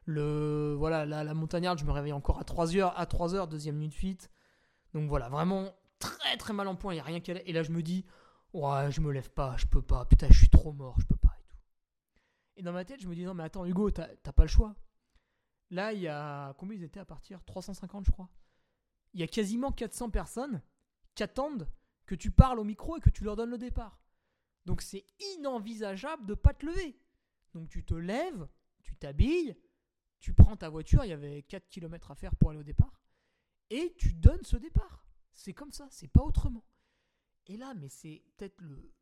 [SPEAKER 1] Le, voilà, la, la montagnarde, je me réveille encore à 3 heures, à 3 heures, deuxième nuit de suite. Donc voilà, vraiment très très mal en point, il n'y a rien qu'à. Et là, je me dis, ouais, je me lève pas, je peux pas, putain, je suis trop mort, je peux pas et tout. Et dans ma tête, je me dis, non, mais attends, Hugo, t'as pas le choix. Là, il y a. Combien ils étaient à partir? 350, je crois. Il y a quasiment 400 personnes qui attendent que tu parles au micro et que tu leur donnes le départ. Donc c'est inenvisageable de pas te lever. Donc tu te lèves, tu t'habilles, tu prends ta voiture, il y avait 4 km à faire pour aller au départ, et tu donnes ce départ. C'est comme ça, c'est pas autrement. Et là, mais c'est peut-être le,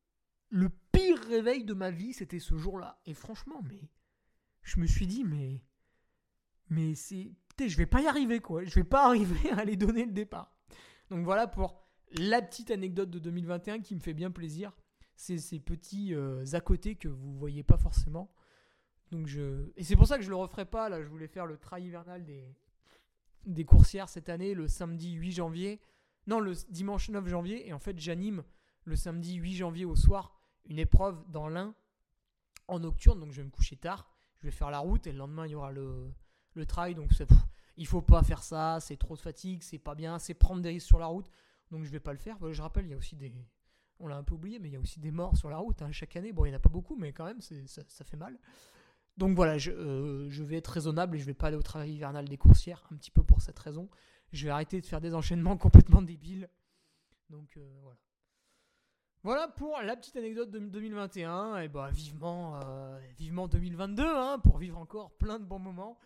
[SPEAKER 1] le pire réveil de ma vie, c'était ce jour-là. Et franchement, mais je me suis dit, mais mais c'est. Je vais pas y arriver, quoi. Je vais pas arriver à aller donner le départ. Donc voilà pour la petite anecdote de 2021 qui me fait bien plaisir. C'est ces petits euh, à côté que vous voyez pas forcément. Donc. Et c'est pour ça que je le referai pas. Là, je voulais faire le trail hivernal des, des coursières cette année, le samedi 8 janvier. Non, le dimanche 9 janvier. Et en fait, j'anime le samedi 8 janvier au soir une épreuve dans l'Ain en nocturne. Donc je vais me coucher tard. Je vais faire la route et le lendemain, il y aura le, le trail. Donc il il faut pas faire ça, c'est trop de fatigue, c'est pas bien, c'est prendre des risques sur la route. Donc je vais pas le faire. Je rappelle, il y a aussi des. On l'a un peu oublié, mais il y a aussi des morts sur la route hein, chaque année. Bon, il n'y en a pas beaucoup, mais quand même, ça, ça, fait mal. Donc voilà, je, euh, je, vais être raisonnable et je vais pas aller au travail hivernal des coursières, un petit peu pour cette raison. Je vais arrêter de faire des enchaînements complètement débiles. Donc euh, voilà. Voilà pour la petite anecdote de 2021. Et bah vivement, euh, vivement 2022 hein, pour vivre encore plein de bons moments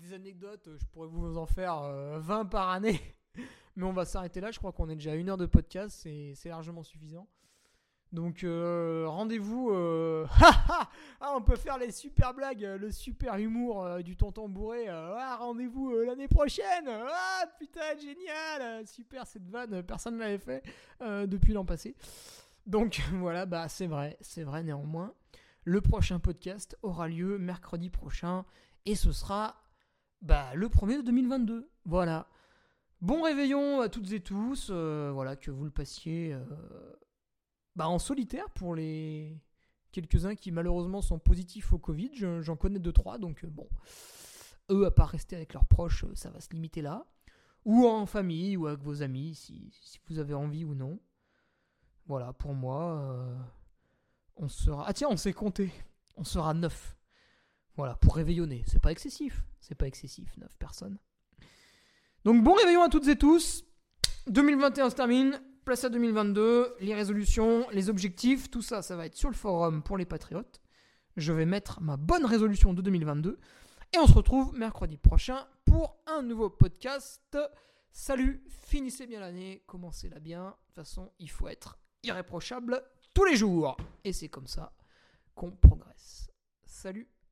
[SPEAKER 1] des anecdotes, je pourrais vous en faire 20 euh, par année. Mais on va s'arrêter là. Je crois qu'on est déjà à une heure de podcast. C'est largement suffisant. Donc euh, rendez-vous. euh, ah, on peut faire les super blagues, euh, le super humour euh, du tonton bourré. euh, ah, rendez-vous euh, l'année prochaine. Ah putain génial, euh, super cette vanne, euh, personne ne l'avait fait euh, depuis l'an passé. Donc voilà, bah c'est vrai, c'est vrai néanmoins. Le prochain podcast aura lieu mercredi prochain et ce sera bah, le premier de 2022. Voilà. Bon réveillon à toutes et tous. euh, voilà, que vous le passiez euh, bah, en solitaire pour les quelques-uns qui malheureusement sont positifs au Covid. Je- J'en connais deux trois, donc euh, bon, eux à part rester avec leurs proches, euh, ça va se limiter là. Ou en famille ou avec vos amis, si, si vous avez envie ou non. Voilà, pour moi, on sera. Ah tiens, on s'est compté. On sera neuf. Voilà, pour réveillonner. C'est pas excessif. C'est pas excessif, neuf personnes. Donc bon réveillon à toutes et tous. 2021 se termine. Place à 2022. Les résolutions, les objectifs, tout ça, ça va être sur le forum pour les patriotes. Je vais mettre ma bonne résolution de 2022. Et on se retrouve mercredi prochain pour un nouveau podcast. Salut, finissez bien l'année, commencez-la bien. De toute façon, il faut être irréprochable tous les jours. Et c'est comme ça qu'on progresse. Salut